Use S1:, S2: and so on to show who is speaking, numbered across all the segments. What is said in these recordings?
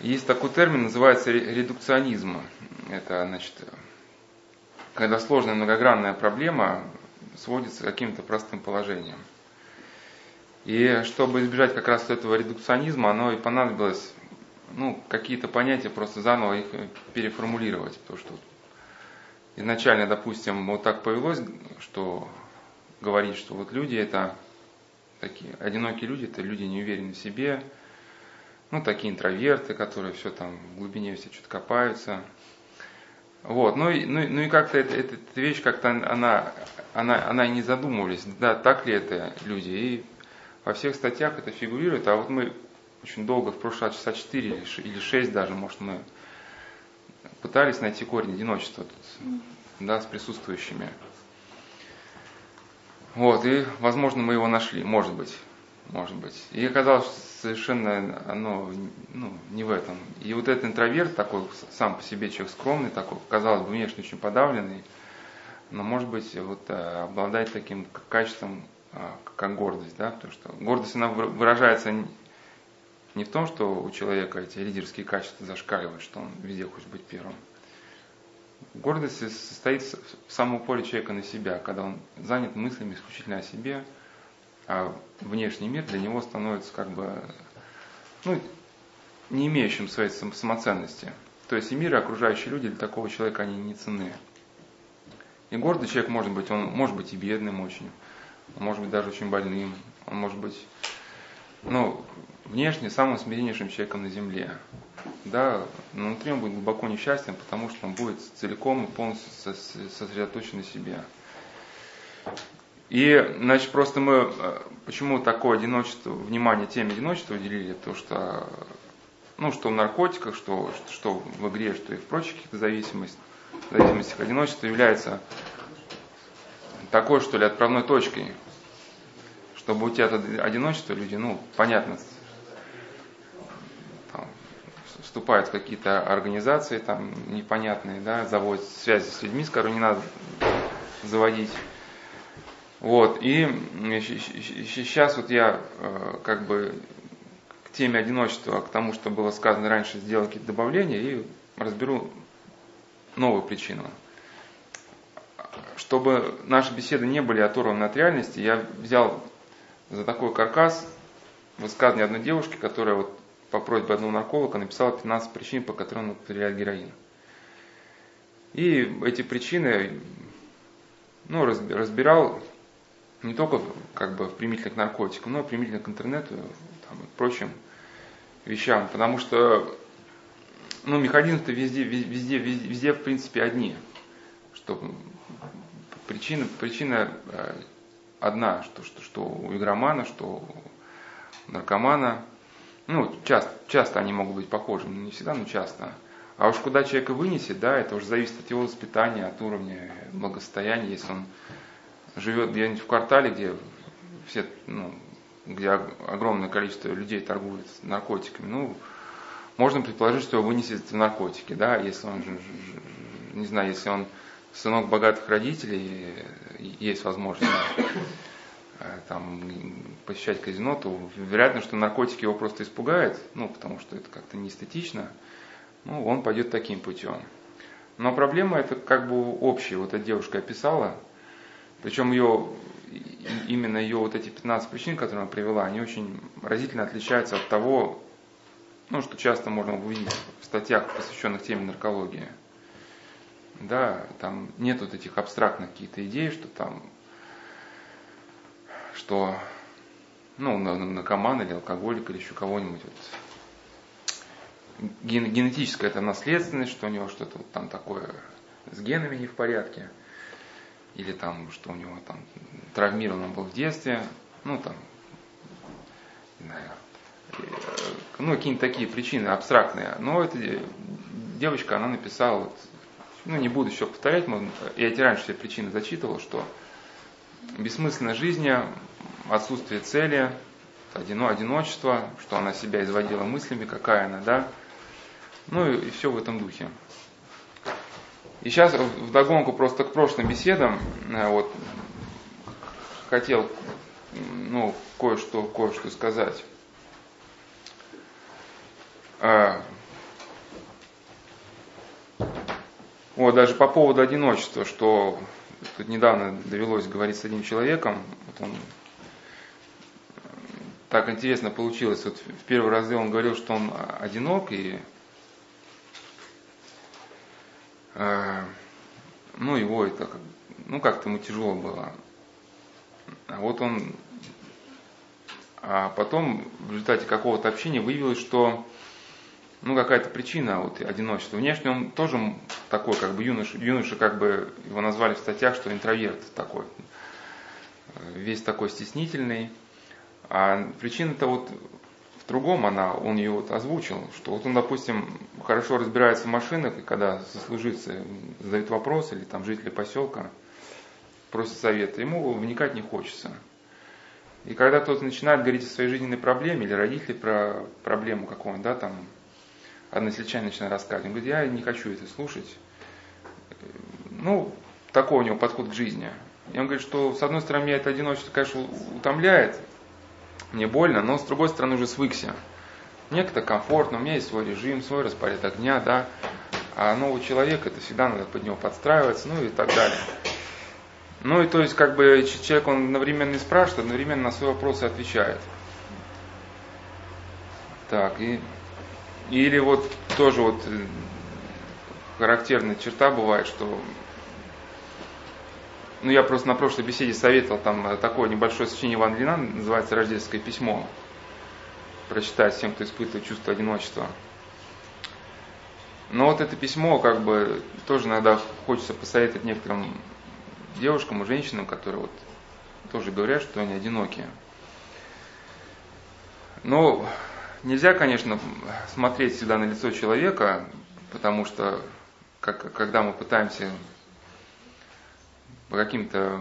S1: Есть такой термин, называется редукционизм. Это, значит, когда сложная многогранная проблема сводится к каким-то простым положениям. И чтобы избежать как раз этого редукционизма, оно и понадобилось ну, какие-то понятия просто заново их переформулировать. Потому что изначально, допустим, вот так повелось, что говорить, что вот люди это такие одинокие люди, это люди не уверены в себе, ну, такие интроверты, которые все там в глубине все что-то копаются. Вот, ну и, ну, ну и как-то эта, эта, эта вещь как-то она, она, она и не задумывались, да, так ли это люди. И во всех статьях это фигурирует, а вот мы очень долго, в прошлый часа 4 или 6 даже, может, мы пытались найти корень одиночества тут, да, с присутствующими. Вот, и, возможно, мы его нашли, может быть, может быть. И оказалось, что совершенно оно ну, не в этом. И вот этот интроверт, такой сам по себе человек скромный, такой, казалось бы, внешне очень подавленный, но, может быть, вот э, обладает таким качеством, а, как гордость, да, потому что гордость, она выражается не в том, что у человека эти лидерские качества зашкаливают, что он везде хочет быть первым. Гордость состоит в самом упоре человека на себя, когда он занят мыслями исключительно о себе, а внешний мир для него становится как бы ну, не имеющим своей самоценности. То есть и мир, и окружающие люди для такого человека они не ценны. И гордый человек может быть, он может быть и бедным очень, он может быть даже очень больным, он может быть, ну, внешне самым смиреннейшим человеком на земле. Да, но внутри он будет глубоко несчастен, потому что он будет целиком и полностью сосредоточен на себе. И, значит, просто мы, э, почему такое одиночество, внимание теме одиночества уделили, то что, ну, что в наркотиках, что, что в игре, что и в прочих каких-то зависимостях, зависимостях одиночество является такой, что ли, отправной точкой, чтобы уйти от одиночества, люди, ну, понятно, вступают в какие-то организации там непонятные, да, заводят связи с людьми, с которыми не надо заводить. Вот, и сейчас вот я э, как бы к теме одиночества, к тому, что было сказано раньше, сделал какие-то добавления и разберу новую причину. Чтобы наши беседы не были оторваны от реальности, я взял за такой каркас высказывание одной девушки, которая вот по просьбе одного нарколога написала 15 причин, по которым он употребляет героин. И эти причины ну, разбирал не только как бы применительно к наркотикам, но и применительно к интернету там, и прочим вещам. Потому что ну, механизмы-то везде, везде, везде, везде, в принципе, одни. Что причина, причина э, одна, что, что, что у игромана, что у наркомана. Ну, часто, часто они могут быть похожи, не всегда, но часто. А уж куда человека вынесет, да, это уже зависит от его воспитания, от уровня благосостояния, если он живет где-нибудь в квартале, где все, ну, где огромное количество людей торгуют наркотиками, ну, можно предположить, что его вынесет в наркотики, да, если он, не знаю, если он сынок богатых родителей, есть возможность э, там, посещать казино, то вероятно, что наркотики его просто испугают, ну, потому что это как-то не эстетично, ну, он пойдет таким путем. Но проблема это как бы общая, вот эта девушка описала, причем ее, именно ее вот эти 15 причин, которые она привела, они очень разительно отличаются от того, ну, что часто можно увидеть в статьях, посвященных теме наркологии. Да, там нет вот этих абстрактных каких-то идей, что там, что, ну, наркоман или алкоголик или еще кого-нибудь вот, ген, генетическая это наследственность, что у него что-то вот там такое с генами не в порядке или там, что у него там травмирован он был в детстве, ну там, не знаю, э, ну какие-нибудь такие причины абстрактные. Но эта девочка, она написала, вот, ну не буду еще повторять, я эти раньше все причины зачитывал, что бессмысленная жизнь, отсутствие цели, одино, одиночество, что она себя изводила мыслями, какая она, да, ну и, и все в этом духе. И сейчас в догонку просто к прошлым беседам, э, вот, хотел ну, кое-что кое что сказать. А, вот, даже по поводу одиночества, что тут недавно довелось говорить с одним человеком, вот он э, так интересно получилось. Вот в первый раз он говорил, что он одинок, и ну его это ну как-то ему тяжело было. А вот он, а потом в результате какого-то общения выявилось, что ну какая-то причина вот одиночества. Внешне он тоже такой, как бы юноша, юноша как бы его назвали в статьях, что интроверт такой, весь такой стеснительный. А причина-то вот в другом она, он ее вот озвучил, что вот он, допустим, хорошо разбирается в машинах, и когда сослуживцы задают вопрос, или там жители поселка просят совета, ему вникать не хочется. И когда тот начинает говорить о своей жизненной проблеме, или родители про проблему какого-нибудь, да, там, односельчане начинают рассказывать, он говорит, я не хочу это слушать. Ну, такой у него подход к жизни. И он говорит, что с одной стороны меня это одиночество, конечно, утомляет, мне больно, но с другой стороны уже свыкся. Мне как-то комфортно, у меня есть свой режим, свой распорядок дня, да. А нового человека, это всегда надо под него подстраиваться, ну и так далее. Ну и то есть как бы человек, он одновременно и спрашивает, одновременно на свои вопросы отвечает. Так, и или вот тоже вот э, характерная черта бывает, что ну, я просто на прошлой беседе советовал там э, такое небольшое сочинение Ивана Лина, называется «Рождественское письмо». Прочитать всем, кто испытывает чувство одиночества. Но вот это письмо, как бы, тоже иногда хочется посоветовать некоторым девушкам и женщинам, которые вот тоже говорят, что они одинокие. Но нельзя, конечно, смотреть всегда на лицо человека, потому что как, когда мы пытаемся по каким-то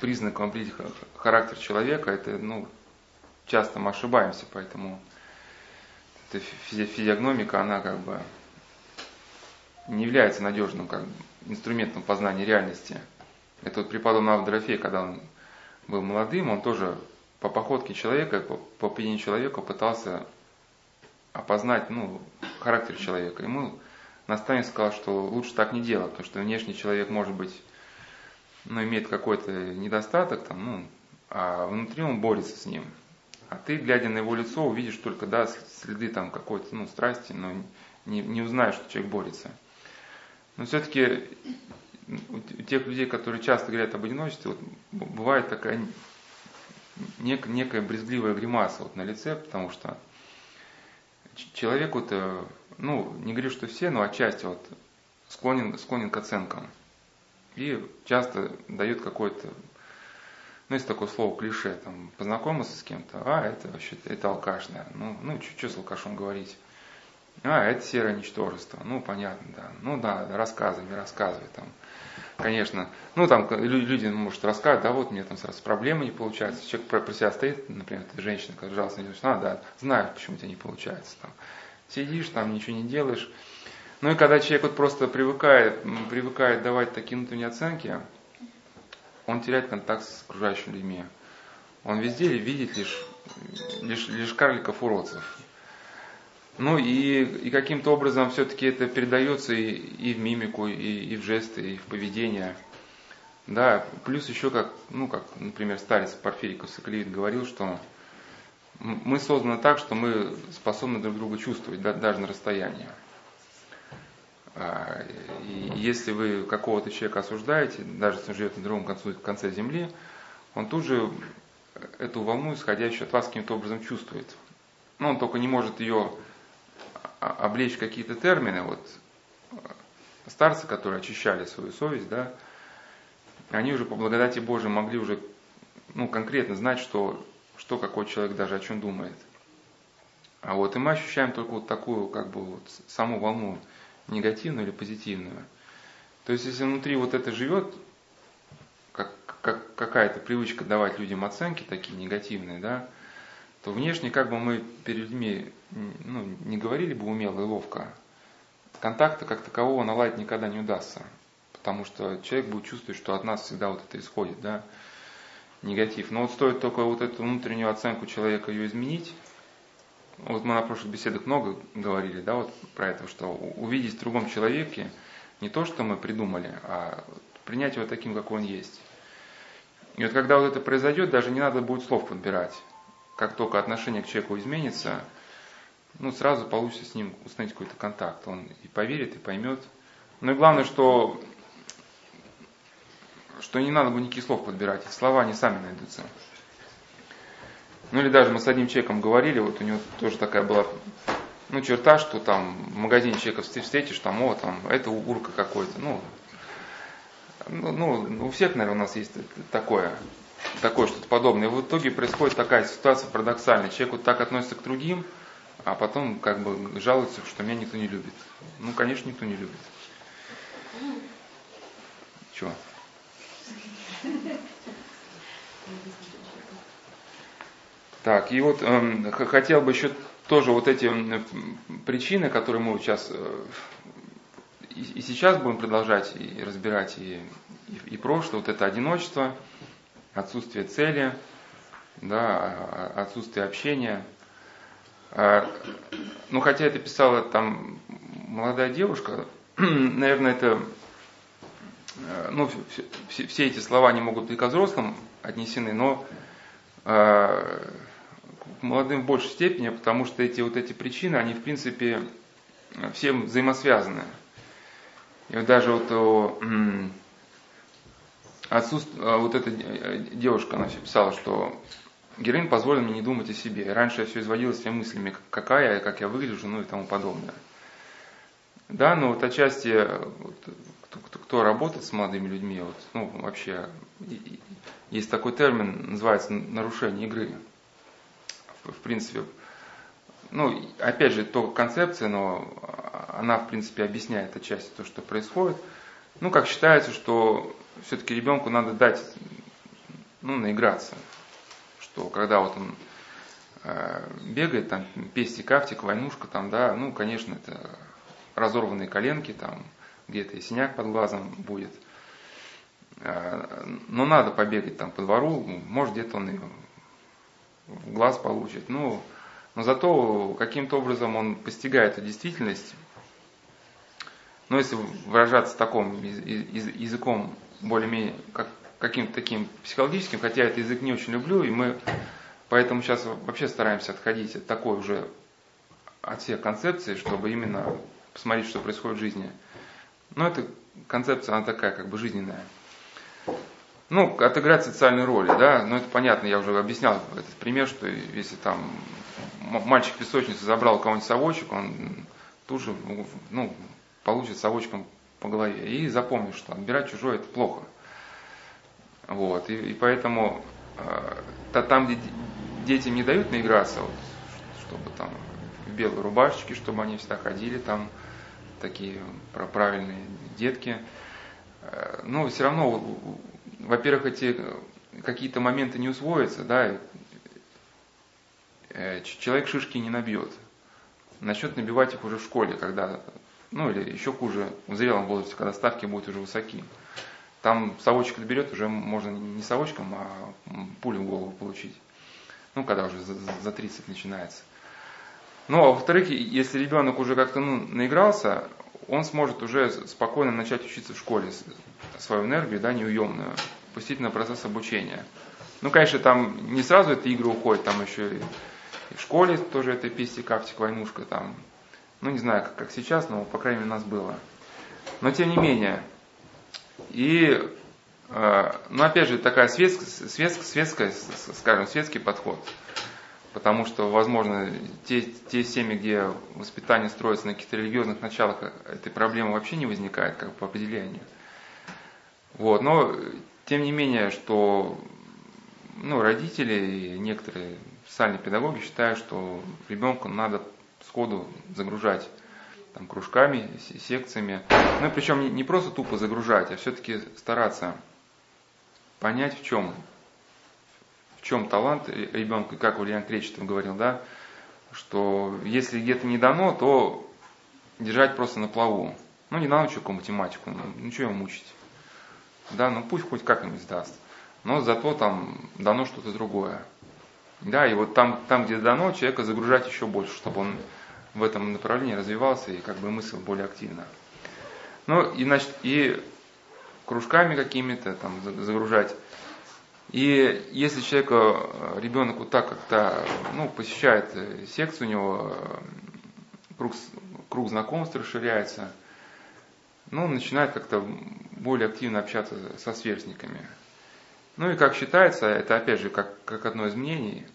S1: признакам определить характер человека, это, ну, часто мы ошибаемся, поэтому эта физиогномика, она как бы не является надежным как бы, инструментом познания реальности. Это вот преподобный Авдорофей, когда он был молодым, он тоже по походке человека, по, по поведению человека пытался опознать ну, характер человека. Ему наставник сказал, что лучше так не делать, потому что внешний человек может быть но имеет какой-то недостаток, там, ну, а внутри он борется с ним. А ты, глядя на его лицо, увидишь только да, следы там какой-то ну, страсти, но не, не узнаешь, что человек борется. Но все-таки у тех людей, которые часто говорят об одиночестве, вот, бывает такая нек, некая брезгливая гримаса вот на лице, потому что человек вот, ну, не говорю, что все, но отчасти вот склонен, склонен к оценкам. И часто дают какое-то, ну, есть такое слово клише, там, познакомился с кем-то, а, это вообще, это алкаш, да, ну, ну, что с алкашом говорить? А, это серое ничтожество, ну, понятно, да, ну, да, рассказывай, не рассказывай, там, конечно, ну, там, люди, может, рассказывать, да, вот мне там сразу проблемы не получается, человек про, про себя стоит, например, ты женщина, которая жалостно а, да, знаю, почему у тебя не получается, там, сидишь, там, ничего не делаешь, ну и когда человек вот просто привыкает, привыкает давать такие внутренние оценки, он теряет контакт с окружающими людьми. Он везде видит лишь, лишь, лишь карликов уродцев. Ну и, и каким-то образом все-таки это передается и, и в мимику, и, и в жесты, и в поведение. Да, плюс еще как, ну как, например, старец Порфириков Соколевит говорил, что мы созданы так, что мы способны друг друга чувствовать, да, даже на расстоянии. А, если вы какого-то человека осуждаете, даже если он живет на другом конце, конце земли, он тут же эту волну, исходящую от вас, каким-то образом чувствует. Но он только не может ее облечь какие-то термины. Вот старцы, которые очищали свою совесть, да, они уже по благодати Божией могли уже ну, конкретно знать, что, что какой человек даже о чем думает. А вот и мы ощущаем только вот такую, как бы, вот саму волну негативную или позитивную. То есть, если внутри вот это живет, как, как какая-то привычка давать людям оценки такие негативные, да, то внешне как бы мы перед людьми ну, не говорили бы умело и ловко, контакта как такового наладить никогда не удастся. Потому что человек будет чувствовать, что от нас всегда вот это исходит, да, негатив. Но вот стоит только вот эту внутреннюю оценку человека ее изменить, вот мы на прошлых беседах много говорили, да, вот про это, что увидеть в другом человеке Не то, что мы придумали, а принять его таким, какой он есть. И вот когда вот это произойдет, даже не надо будет слов подбирать. Как только отношение к человеку изменится, ну, сразу получится с ним установить какой-то контакт. Он и поверит, и поймет. Ну и главное, что, что не надо будет никаких слов подбирать, слова они сами найдутся. Ну или даже мы с одним человеком говорили, вот у него тоже такая была ну, черта, что там в магазине человека встретишь, там, о, там, это урка какой-то, ну, ну, ну, у всех, наверное, у нас есть такое, такое что-то подобное. И в итоге происходит такая ситуация парадоксальная. Человек вот так относится к другим, а потом как бы жалуется, что меня никто не любит. Ну, конечно, никто не любит. Чего? Так, и вот э, хотел бы еще тоже вот эти причины, которые мы сейчас э, и, и сейчас будем продолжать и разбирать и, и, и прошлое, вот это одиночество, отсутствие цели, да, а, а, отсутствие общения. А, ну, хотя это писала там молодая девушка, наверное, это, э, ну, все, все эти слова не могут быть к взрослым отнесены, но молодым в большей степени, потому что эти вот эти причины, они в принципе всем взаимосвязаны. И вот даже вот отсутств... А, вот эта э, девушка, она все писала, что героин позволил мне не думать о себе. И раньше я все изводила своими мыслями, какая я, как я выгляжу, ну и тому подобное. Да, но вот отчасти, вот, кто, кто, кто работает с молодыми людьми, вот, ну вообще, есть такой термин, называется нарушение игры. В, принципе, ну, опять же, только концепция, но она, в принципе, объясняет отчасти то, что происходит. Ну, как считается, что все-таки ребенку надо дать, ну, наиграться. Что когда вот он э, бегает, там, пестик, автик, войнушка, там, да, ну, конечно, это разорванные коленки, там, где-то и синяк под глазом будет. Э, но надо побегать там по двору, может, где-то он и глаз получит. Ну, но зато каким-то образом он постигает эту действительность. Но если выражаться таком языком более-менее как, каким-то таким психологическим, хотя я этот язык не очень люблю, и мы поэтому сейчас вообще стараемся отходить от такой уже, от всех концепций, чтобы именно посмотреть, что происходит в жизни. Но эта концепция, она такая, как бы жизненная. Ну, отыграть социальные роли, да, ну это понятно, я уже объяснял этот пример, что если там мальчик в песочнице забрал кого-нибудь совочек, он тут же, ну, получит совочком по голове. И запомни, что отбирать чужое это плохо. Вот. И, и поэтому э, там, где детям не дают наиграться, вот, чтобы там в белой рубашечке, чтобы они всегда ходили там, такие правильные детки. Э, но все равно, во-первых, эти какие-то моменты не усвоятся, да, э, человек шишки не набьет. Начнет набивать их уже в школе, когда ну или еще хуже, в зрелом возрасте, когда ставки будут уже высоки. Там совочек доберет, уже можно не совочком, а пулю в голову получить. Ну, когда уже за, за 30 начинается. Ну, а во-вторых, если ребенок уже как-то ну, наигрался, он сможет уже спокойно начать учиться в школе, свою энергию, да, неуемную, пустить на процесс обучения. Ну, конечно, там не сразу эти игры уходят, там еще и в школе тоже это писти, кафтик, войнушка, там ну, не знаю, как, как сейчас, но, по крайней мере, у нас было. Но, тем не менее. И, э, ну, опять же, такая светская, светская, светская, скажем, светский подход. Потому что, возможно, те, те семьи, где воспитание строится на каких-то религиозных началах, этой проблемы вообще не возникает, как по определению. Вот, но, тем не менее, что ну, родители и некоторые социальные педагоги считают, что ребенку надо сходу загружать там, кружками, секциями. Ну причем не просто тупо загружать, а все-таки стараться понять, в чем, чем талант ребенка, как Ульян Кречетов говорил, да, что если где-то не дано, то держать просто на плаву. Ну, не научу математику, ну, ну что его мучить. Да, ну пусть хоть как-нибудь сдаст. Но зато там дано что-то другое. Да, и вот там, там, где дано, человека загружать еще больше, чтобы он в этом направлении развивался и как бы мыслил более активно. Ну, и, значит, и кружками какими-то там загружать. И если человека, ребенок вот так как-то, ну, посещает секцию, у него круг, круг знакомств расширяется, ну, он начинает как-то более активно общаться со сверстниками. Ну и как считается, это опять же как, как одно из мнений,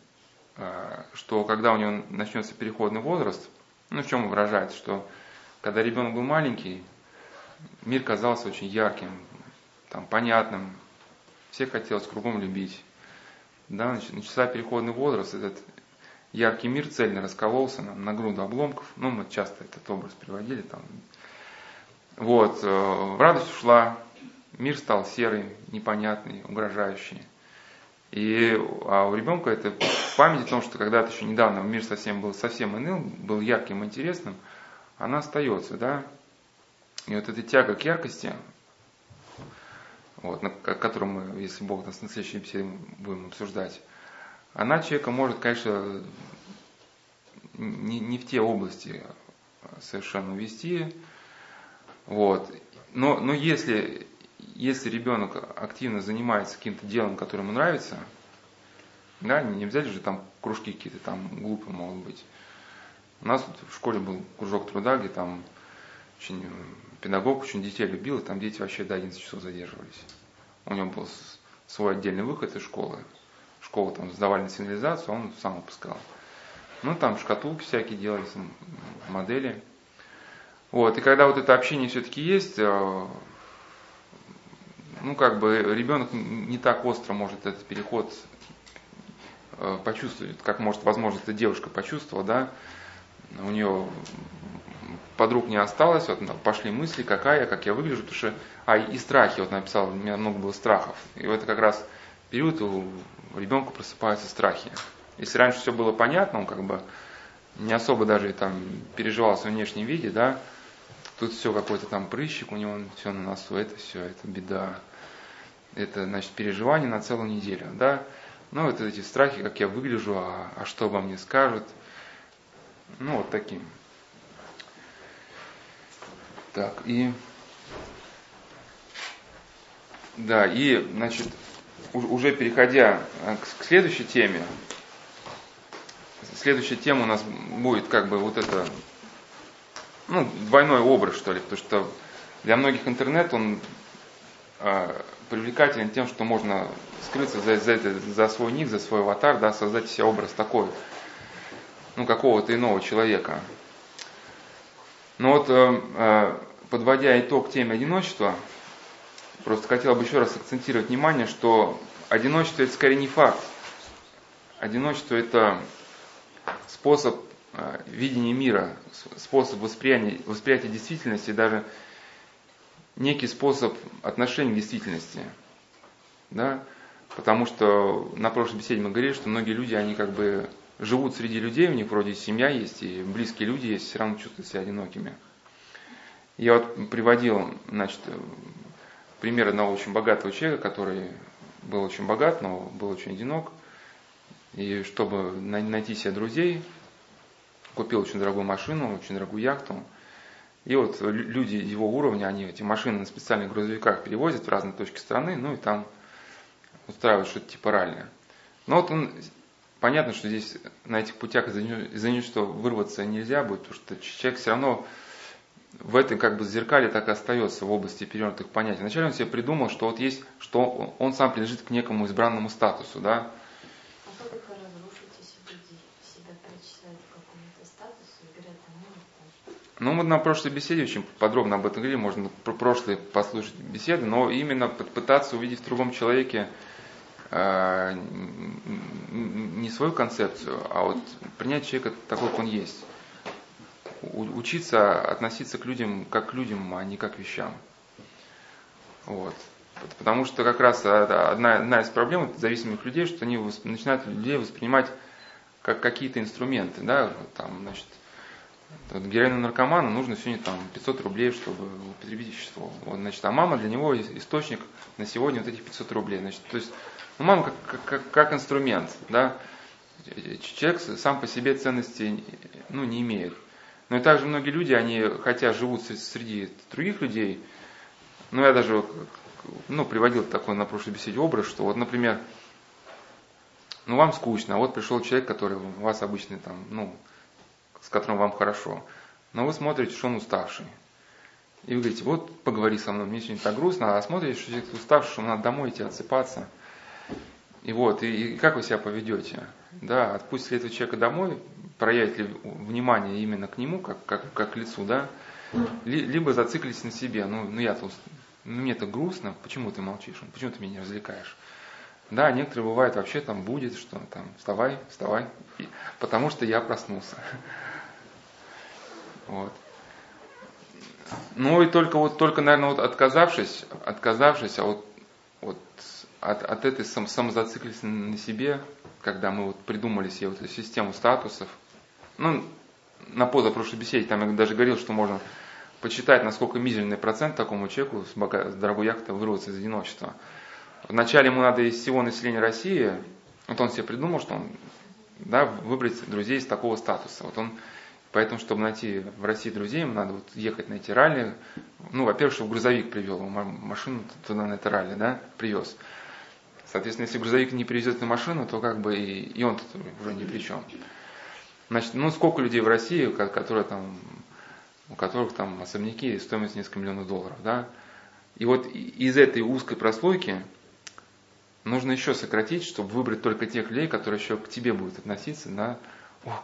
S1: что когда у него начнется переходный возраст, ну в чем выражается, что когда ребенок был маленький, мир казался очень ярким, там, понятным, всех хотелось кругом любить. Да, начался переходный возраст, этот яркий мир цельно раскололся на, на груду обломков. Ну, мы часто этот образ приводили там. Вот, э, радость ушла, мир стал серый, непонятный, угрожающий. И а у ребенка это память о том, что когда-то еще недавно мир совсем был совсем иным, был ярким, интересным, она остается, да. И вот эта тяга к яркости, вот, на, которую мы, если Бог нас на следующей беседе будем обсуждать, она человека может, конечно, не, не в те области совершенно вести. Вот. Но, но если, если ребенок активно занимается каким-то делом, которое ему нравится, да, не обязательно же там кружки какие-то там глупые могут быть. У нас тут в школе был кружок труда, где там очень педагог очень детей любил, и там дети вообще до 11 часов задерживались. У него был свой отдельный выход из школы школу там сдавали на сигнализацию, он сам выпускал. Ну, там шкатулки всякие делались, модели. Вот, и когда вот это общение все-таки есть, э, ну, как бы ребенок не так остро может этот переход э, почувствовать, как может, возможно, эта девушка почувствовала, да, у нее подруг не осталось, вот пошли мысли, какая я, как я выгляжу, потому что, а, и страхи, вот написал, у меня много было страхов. И это как раз период у ребенка просыпаются страхи. Если раньше все было понятно, он как бы не особо даже там переживал в своем внешнем виде, да, тут все какой-то там прыщик у него, все на носу, это все, это беда. Это, значит, переживание на целую неделю, да. Ну, вот эти страхи, как я выгляжу, а, а что обо мне скажут. Ну, вот таким. Так, и... Да, и, значит, уже переходя э, к следующей теме, следующая тема у нас будет как бы вот это, ну, двойной образ, что ли, потому что для многих интернет, он э, привлекателен тем, что можно скрыться за, за, за свой ник, за свой аватар, да, создать себе образ такой, ну, какого-то иного человека. Но вот, э, э, подводя итог теме одиночества, Просто хотел бы еще раз акцентировать внимание, что одиночество это скорее не факт. Одиночество это способ э, видения мира, способ восприятия, восприятия действительности, даже некий способ отношения к действительности. Да? Потому что на прошлой беседе мы говорили, что многие люди, они как бы живут среди людей, у них вроде семья есть, и близкие люди есть, все равно чувствуют себя одинокими. Я вот приводил, значит, пример одного очень богатого человека, который был очень богат, но был очень одинок. И чтобы найти себе друзей, купил очень дорогую машину, очень дорогую яхту. И вот люди его уровня, они эти машины на специальных грузовиках перевозят в разные точки страны, ну и там устраивают что-то типа ралли. Но вот он, понятно, что здесь на этих путях из-за него, что вырваться нельзя будет, потому что человек все равно в этой как бы зеркале так и остается в области перевернутых понятий. Вначале он себе придумал, что вот есть, что он сам принадлежит к некому избранному статусу, да. А как их разрушить, себя причисляют к какому-то статусу и говорят, ну, ну, мы на прошлой беседе очень подробно об этом говорили, можно про прошлые послушать беседы, но именно пытаться увидеть в другом человеке не свою концепцию, а вот принять человека такой, как он есть учиться относиться к людям как к людям, а не как к вещам. Вот. Потому что как раз одна, одна из проблем зависимых людей, что они начинают людей воспринимать как какие-то инструменты. Да? Там, значит, вот героину наркоману нужно сегодня там 500 рублей, чтобы употребить вещество. Вот, значит, а мама для него источник на сегодня вот этих 500 рублей. Значит, то есть, ну, мама как, как, как инструмент, да. Человек сам по себе ценности ну, не имеет. Но и также многие люди, они, хотя живут среди других людей, ну, я даже ну, приводил такой на прошлой беседе образ, что вот, например, ну, вам скучно, а вот пришел человек, который у вас обычный там, ну, с которым вам хорошо, но вы смотрите, что он уставший. И вы говорите, вот поговори со мной, мне сегодня так грустно, а смотрите, что человек уставший, что надо домой идти отсыпаться. И вот, и, и как вы себя поведете? Да, отпустите этого человека домой, проявить ли внимание именно к нему, как, как, как к лицу, да, либо зациклитесь на себе. Ну, ну я-то, ну, мне-то грустно, почему ты молчишь? Почему ты меня не развлекаешь? Да, некоторые бывают вообще там будет, что там, вставай, вставай, потому что я проснулся. Вот. Ну и только вот, только, наверное, вот отказавшись, отказавшись, а вот, вот от, от этой сам, самозацикленности на себе, когда мы вот придумали себе вот эту систему статусов, ну, на позапрошлой беседе там я даже говорил, что можно почитать, насколько мизерный процент такому человеку с, бога, с дорогой яхты вырваться из одиночества. Вначале ему надо из всего населения России, вот он себе придумал, что он да, выбрать друзей из такого статуса. Вот он Поэтому, чтобы найти в России друзей, ему надо вот ехать на эти ралли. Ну, во-первых, чтобы грузовик привел машину туда на это ралли, да, привез. Соответственно, если грузовик не привезет на машину, то как бы и, и он тут уже ни при чем. Значит, ну сколько людей в России, которые там, у которых там особняки стоимость несколько миллионов долларов, да? И вот из этой узкой прослойки нужно еще сократить, чтобы выбрать только тех людей, которые еще к тебе будут относиться на, о,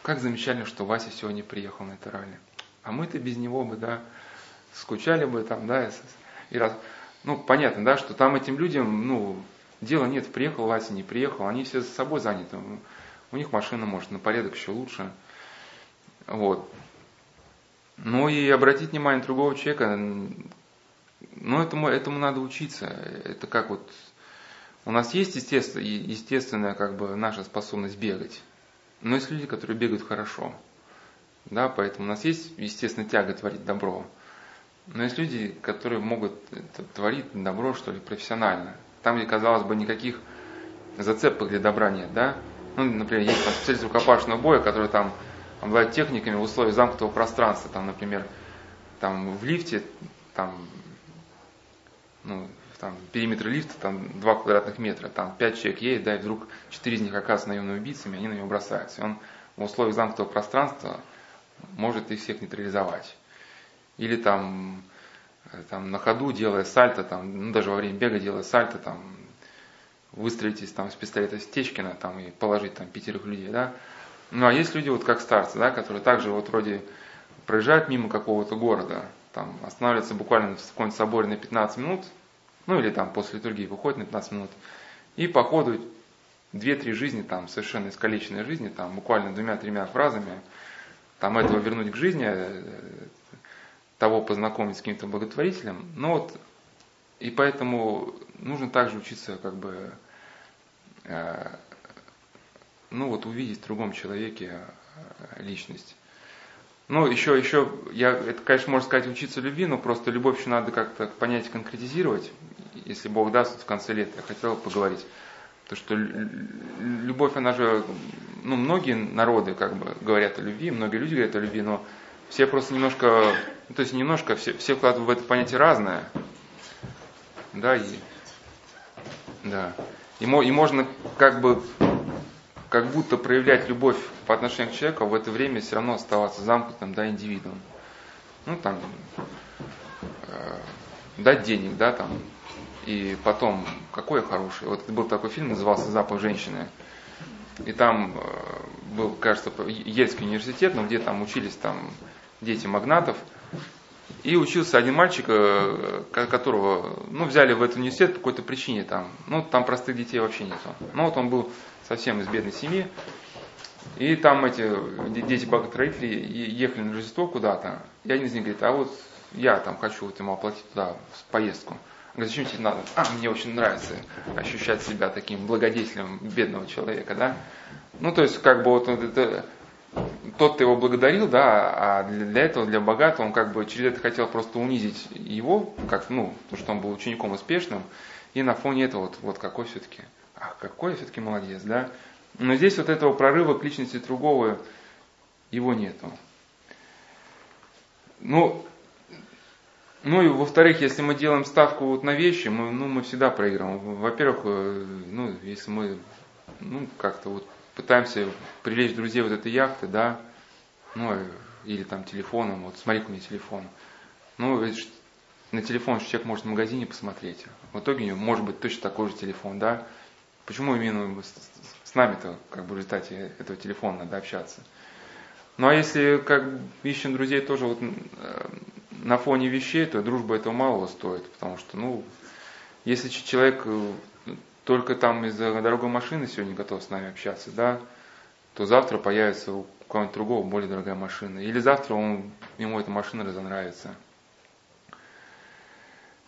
S1: как замечательно, что Вася сегодня приехал на это ралли. А мы-то без него бы, да, скучали бы там, да, и раз, ну, понятно, да, что там этим людям, ну, дела нет, приехал Вася, не приехал, они все за собой заняты. У них машина, может, на порядок еще лучше. Вот. Ну и обратить внимание другого человека, ну, этому, этому надо учиться. Это как вот, у нас есть естественно, естественная как бы наша способность бегать. Но есть люди, которые бегают хорошо. Да, поэтому у нас есть, естественно, тяга творить добро. Но есть люди, которые могут творить добро, что ли, профессионально. Там, где, казалось бы, никаких зацепок для добра нет, да? Ну, например, есть там специалист рукопашного боя, который там обладает техниками в условиях замкнутого пространства, там, например, там в лифте, там, ну, там, периметр лифта там 2 квадратных метра, там 5 человек едет, да, и вдруг 4 из них оказываются наемными убийцами, они на него бросаются. И он в условиях замкнутого пространства может их всех нейтрализовать. Или там, там на ходу, делая сальто, там, ну, даже во время бега делая сальто, там, выстрелить из, там, из пистолета Стечкина там, и положить там пятерых людей, да. Ну а есть люди, вот как старцы, да, которые также вот вроде проезжают мимо какого-то города, там, останавливаются буквально в каком-нибудь соборе на 15 минут, ну или там после литургии выходит на 15 минут, и по ходу две-три жизни, там совершенно искалеченной жизни, там буквально двумя-тремя фразами, там этого вернуть к жизни, э, того познакомить с каким-то благотворителем. Ну вот, и поэтому нужно также учиться как бы, э, ну вот увидеть в другом человеке э, личность. Ну, еще, еще, я, это, конечно, можно сказать, учиться любви, но просто любовь еще надо как-то понять, конкретизировать если Бог даст, в конце лета я хотел поговорить. То, что любовь, она же, ну, многие народы как бы говорят о любви, многие люди говорят о любви, но все просто немножко, ну, то есть немножко, все, все вкладывают в это понятие разное. Да, и, да. И, и можно как бы, как будто проявлять любовь по отношению к человеку, а в это время все равно оставаться замкнутым, да, индивидуумом. Ну, там, э, дать денег, да, там, и потом, какой я хороший. Вот был такой фильм, назывался «Запах женщины». И там э, был, кажется, Ельский университет, но где там учились там дети магнатов. И учился один мальчик, э, которого ну, взяли в этот университет по какой-то причине. Там, ну, там простых детей вообще нету. Ну, вот он был совсем из бедной семьи. И там эти дети богатых ехали на Рождество куда-то. И один из них говорит, а вот я там хочу вот ему оплатить туда поездку. Говорит, зачем тебе надо? А, мне очень нравится ощущать себя таким благодетелем бедного человека, да? Ну, то есть, как бы вот это, тот-то его благодарил, да, а для, для этого, для богатого, он как бы через это хотел просто унизить его, как, ну, потому что он был учеником успешным, и на фоне этого вот, вот какой все-таки, ах, какой все-таки молодец, да? Но здесь вот этого прорыва к личности другого его нету. Ну, ну и во-вторых, если мы делаем ставку вот на вещи, мы, ну, мы всегда проигрываем. Во-первых, э, ну, если мы ну, как-то вот пытаемся привлечь друзей вот этой яхты, да, ну, или там телефоном, вот смотри, у меня телефон. Ну, на телефон человек может в магазине посмотреть. В итоге может быть точно такой же телефон, да. Почему именно с, с нами-то, как бы в результате этого телефона надо общаться? Ну а если как ищем друзей тоже вот э, на фоне вещей, то дружба этого малого стоит, потому что, ну, если человек э, только там из-за дорогой машины сегодня готов с нами общаться, да, то завтра появится у кого-нибудь другого более дорогая машина. Или завтра он, ему эта машина разонравится.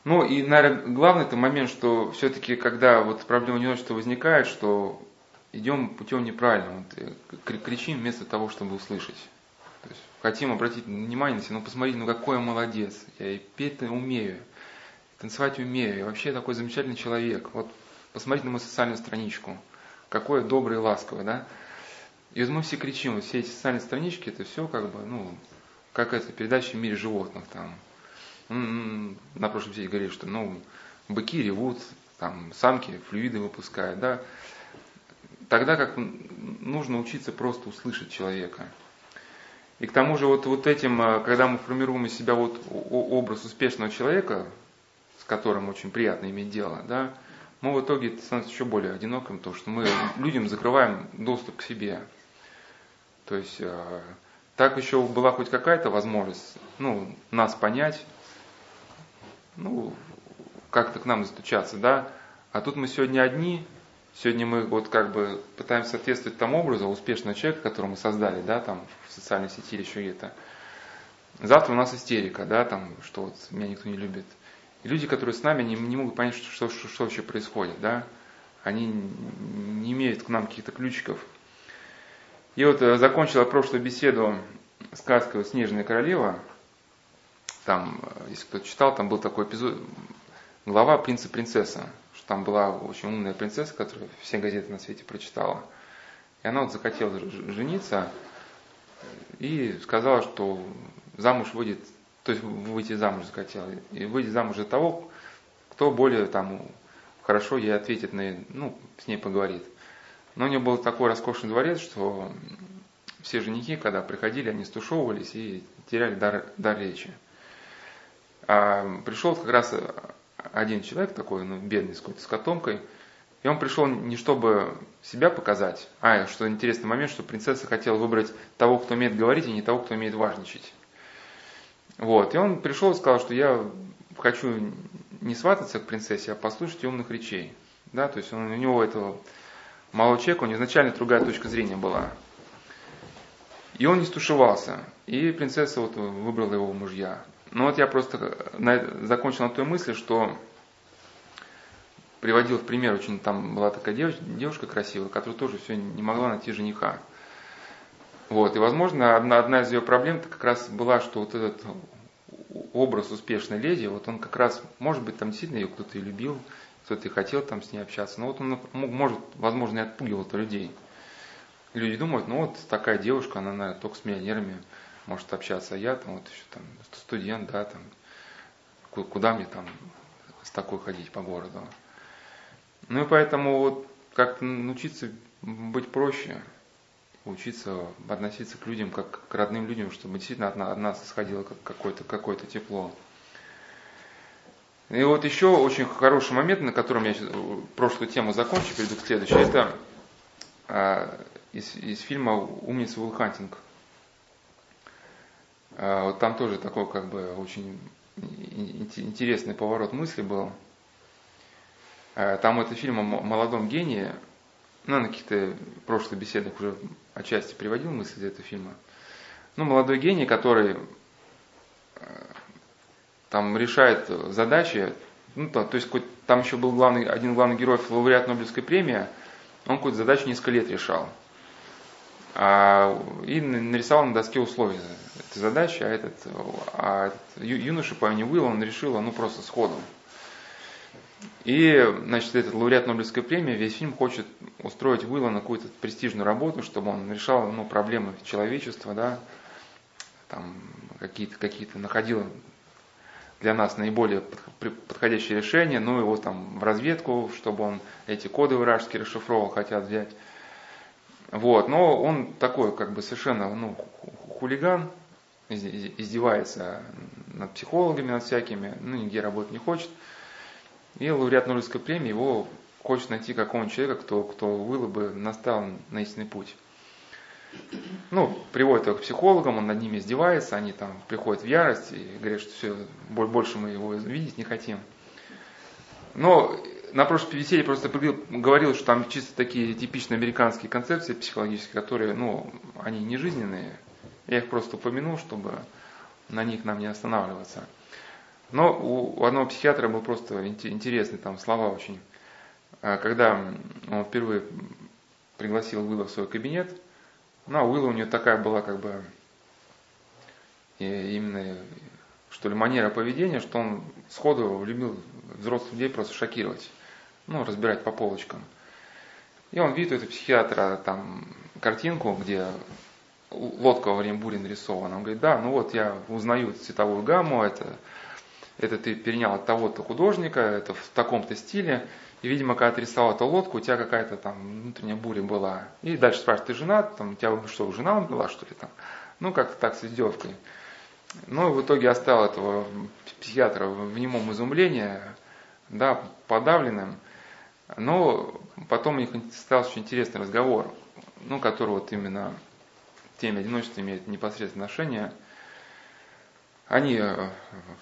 S1: Ну и, наверное, главный это момент, что все-таки, когда вот проблема одиночества возникает, что идем путем неправильным, вот, э, кричим вместо того, чтобы услышать. То есть, хотим обратить внимание на себя, ну посмотрите, ну какой я молодец, я и петь умею, танцевать умею, я вообще такой замечательный человек. Вот посмотрите на мою социальную страничку, какой я добрый и ласковый, да. И вот мы все кричим, вот все эти социальные странички, это все как бы, ну, как это, передача в мире животных там. На прошлом сети говорили, что, ну, быки ревут, там, самки флюиды выпускают, да тогда как нужно учиться просто услышать человека. И к тому же вот, вот этим, э, когда мы формируем из себя вот образ успешного человека, с которым очень приятно иметь дело, да, мы в итоге становимся еще более одиноким, потому что мы людям закрываем доступ к себе. То есть э, так еще была хоть какая-то возможность ну, нас понять, ну, как-то к нам застучаться, да. А тут мы сегодня одни, Сегодня мы вот как бы пытаемся соответствовать тому образу успешного человека, которого мы создали, да, там в социальной сети или еще где-то. Завтра у нас истерика, да, там, что вот меня никто не любит. Люди, которые с нами, не, не могут понять, что, что, что вообще происходит, да. Они не имеют к нам каких-то ключиков. И вот э, закончила прошлую беседу сказкой «Снежная королева». Там, э, если кто-то читал, там был такой эпизод, глава «Принц и принцесса». Там была очень умная принцесса, которая все газеты на свете прочитала. И она вот захотела жениться и сказала, что замуж выйдет, то есть выйти замуж захотела, и выйти замуж за того, кто более там хорошо ей ответит, на, ну, с ней поговорит. Но у нее был такой роскошный дворец, что все женихи, когда приходили, они стушевывались и теряли дар, дар речи. А пришел как раз один человек такой, ну, бедный, с какой-то с котомкой, и он пришел не чтобы себя показать, а, что интересный момент, что принцесса хотела выбрать того, кто умеет говорить, и не того, кто умеет важничать. Вот, и он пришел и сказал, что я хочу не свататься к принцессе, а послушать умных речей. Да, то есть он, у него этого малого человека, у него изначально другая точка зрения была. И он не стушевался. И принцесса вот выбрала его мужья. Ну вот я просто на, закончил на той мысли, что приводил в пример, очень там была такая девочка, девушка красивая, которая тоже все не могла найти жениха. Вот, и возможно, одна, одна из ее проблем -то как раз была, что вот этот образ успешной леди, вот он как раз, может быть, там действительно ее кто-то и любил, кто-то и хотел там с ней общаться, но вот он может, возможно, и отпугивал людей. Люди думают, ну вот такая девушка, она, наверное, только с миллионерами может общаться, а я там вот еще там студент, да, там, куда мне там с такой ходить по городу. Ну и поэтому вот как-то научиться быть проще, учиться относиться к людям как к родным людям, чтобы действительно от нас, исходило какое-то какое тепло. И вот еще очень хороший момент, на котором я прошлую тему закончу, перейду к следующей, это а, из, из фильма «Умница Уилл Хантинг». А, вот там тоже такой как бы очень интересный поворот мысли был. А, там это фильм о молодом гении, ну, на каких-то прошлых беседах уже отчасти приводил мысли из этого фильма. Ну, молодой гений, который а, там решает задачи, ну, то, то есть там еще был главный, один главный герой, лауреат Нобелевской премии, он какую-то задачу несколько лет решал. А, и нарисовал на доске условия этой задачи, а этот, а этот юноша по имени Уилл, он решил, ну просто сходу. И, значит, этот лауреат Нобелевской премии весь фильм хочет устроить Уилла на какую-то престижную работу, чтобы он решал ну, проблемы человечества, да, там какие-то какие находил для нас наиболее подходящее решение, ну его там в разведку, чтобы он эти коды вражеские расшифровал, хотят взять. Вот, но он такой, как бы совершенно, ну, хулиган, издевается над психологами, над всякими, ну, нигде работать не хочет. И лауреат Нобелевской премии его хочет найти какого-нибудь человека, кто, кто был бы настал на истинный путь. Ну, приводит его к психологам, он над ними издевается, они там приходят в ярость и говорят, что все, больше мы его видеть не хотим. Но на прошлой беседе просто говорил, что там чисто такие типичные американские концепции психологические, которые, ну, они не жизненные. Я их просто упомянул, чтобы на них нам не останавливаться. Но у, одного психиатра был просто интересный там слова очень. А когда он впервые пригласил Уилла в свой кабинет, ну, а Уилла у нее такая была как бы именно, что ли, манера поведения, что он сходу любил взрослых людей просто шокировать ну, разбирать по полочкам. И он видит у этого психиатра там картинку, где лодка во время бури нарисована. Он говорит, да, ну вот я узнаю цветовую гамму, это, это ты перенял от того-то художника, это в таком-то стиле. И, видимо, когда ты рисовал эту лодку, у тебя какая-то там внутренняя буря была. И дальше спрашивает, ты женат? Там, у тебя что, жена была, что ли? Там? Ну, как-то так с издевкой. Ну, и в итоге оставил этого психиатра в немом изумлении, да, подавленным. Но потом у них стал очень интересный разговор, ну, который вот именно теме одиночества имеет непосредственное отношение. Они э,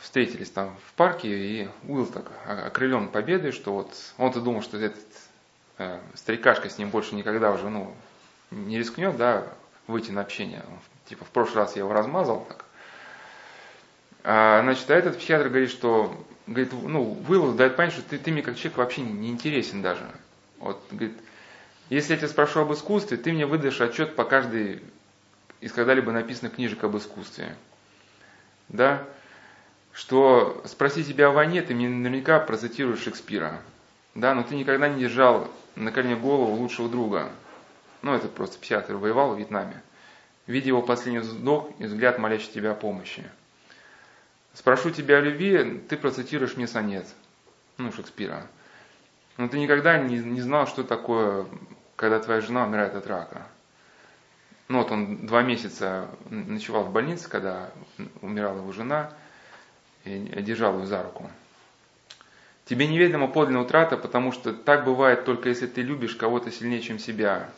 S1: встретились там в парке, и Уилл так окрылен победой, что вот он-то думал, что этот э, старикашка с ним больше никогда уже ну, не рискнет, да, выйти на общение. Типа в прошлый раз я его размазал так. А, значит, а этот психиатр говорит, что говорит, ну, вывод дает понять, что ты, ты мне как человек вообще не интересен даже. Вот, говорит, если я тебя спрошу об искусстве, ты мне выдашь отчет по каждой из когда-либо написанных книжек об искусстве. Да? Что спроси тебя о войне, ты мне наверняка процитируешь Шекспира. Да, но ты никогда не держал на колене голову лучшего друга. Ну, это просто психиатр воевал в Вьетнаме. Видя его последний вздох и взгляд, молящий тебя о помощи. Спрошу тебя о любви, ты процитируешь мне сонет, ну, Шекспира. Но ты никогда не, не знал, что такое, когда твоя жена умирает от рака. Ну вот он два месяца ночевал в больнице, когда умирала его жена, и держал ее за руку. Тебе неведома подлинная утрата, потому что так бывает только если ты любишь кого-то сильнее, чем себя.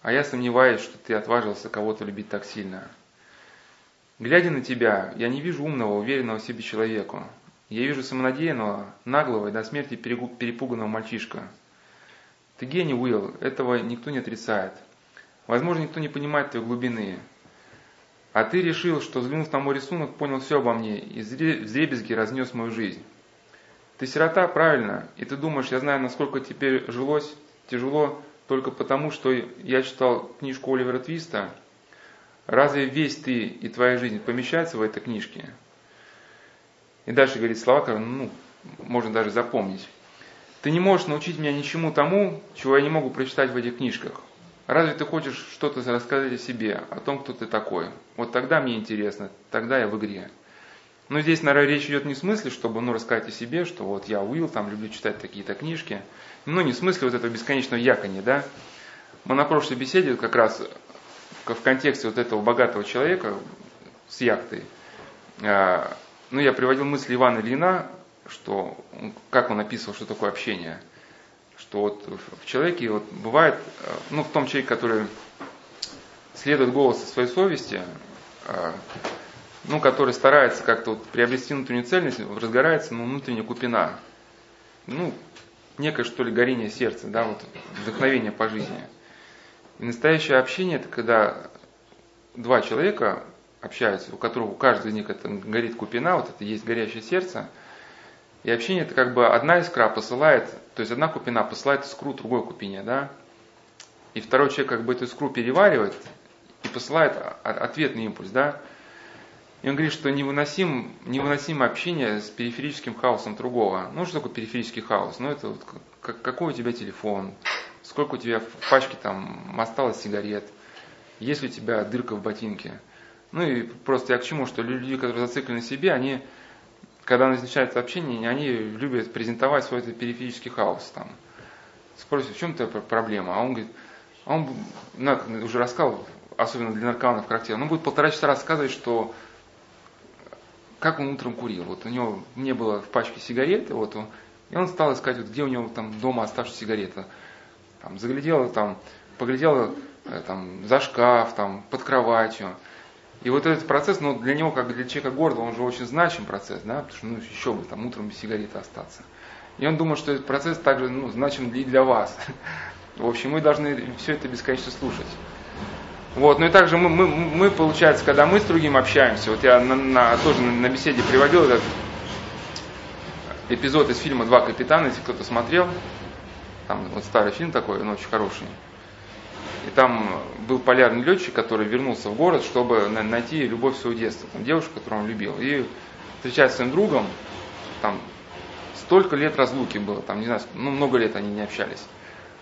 S1: А я сомневаюсь, что ты отважился кого-то любить так сильно. Глядя на тебя, я не вижу умного, уверенного в себе человека. Я вижу самонадеянного, наглого и до смерти перепуганного мальчишка. Ты гений, Уилл, этого никто не отрицает. Возможно, никто не понимает твоей глубины. А ты решил, что взглянув на мой рисунок, понял все обо мне и в разнес мою жизнь. Ты сирота, правильно, и ты думаешь, я знаю, насколько теперь жилось тяжело только потому, что я читал книжку Оливера Твиста – Разве весь ты и твоя жизнь помещаются в этой книжке? И дальше говорит слова, которые ну, можно даже запомнить. Ты не можешь научить меня ничему тому, чего я не могу прочитать в этих книжках. Разве ты хочешь что-то рассказать о себе, о том, кто ты такой? Вот тогда мне интересно, тогда я в игре. Но здесь, наверное, речь идет не в смысле, чтобы ну, рассказать о себе, что вот я Уилл, там люблю читать такие-то книжки. Ну, не в смысле вот этого бесконечного якони, да. Мы на прошлой беседе как раз в контексте вот этого богатого человека с яхтой, а, ну, я приводил мысли Ивана Ильина, что, как он описывал, что такое общение. Что вот в человеке вот бывает, а, ну, в том человеке, который следует голосу своей совести, а, ну, который старается как-то вот приобрести внутреннюю цельность, разгорается ну, внутренняя купина. Ну, некое, что ли, горение сердца, да, вот вдохновение по жизни. И настоящее общение это когда два человека общаются, у которых у каждого из них это горит купина, вот это есть горящее сердце. И общение это как бы одна искра посылает, то есть одна купина посылает искру другой купине, да. И второй человек как бы эту искру переваривает и посылает ответный импульс, да. И он говорит, что невыносим, невыносимо общение с периферическим хаосом другого. Ну, что такое периферический хаос? Ну, это вот как, какой у тебя телефон, сколько у тебя в пачке там осталось сигарет, есть ли у тебя дырка в ботинке, Ну и просто я к чему, что люди, которые зациклены на себе, они, когда начинается общение, они любят презентовать свой этот периферический хаос. Там. Спросят, в чем твоя проблема? А он говорит, а он ну, уже рассказал, особенно для наркоманов характерно, он будет полтора часа рассказывать, что как он утром курил. Вот у него не было в пачке сигареты, вот он, и он стал искать, вот, где у него там дома оставшаяся сигарета. Там, заглядел, там, поглядел э, там, за шкаф, там, под кроватью. И вот этот процесс, ну, для него, как для человека города, он же очень значим процесс, да, потому что, ну, еще бы там утром без сигареты остаться. И он думает, что этот процесс также, ну, значим и для вас. В общем, мы должны все это бесконечно слушать. Вот, ну и также мы, мы, мы, получается, когда мы с другим общаемся, вот я на, на, тоже на, на беседе приводил этот эпизод из фильма «Два капитана», если кто-то смотрел, там вот старый фильм такой, он очень хороший. И там был полярный летчик, который вернулся в город, чтобы найти любовь своего детства, там, девушку, которую он любил. И встречаясь с своим другом, там столько лет разлуки было, там, не знаю, ну, много лет они не общались.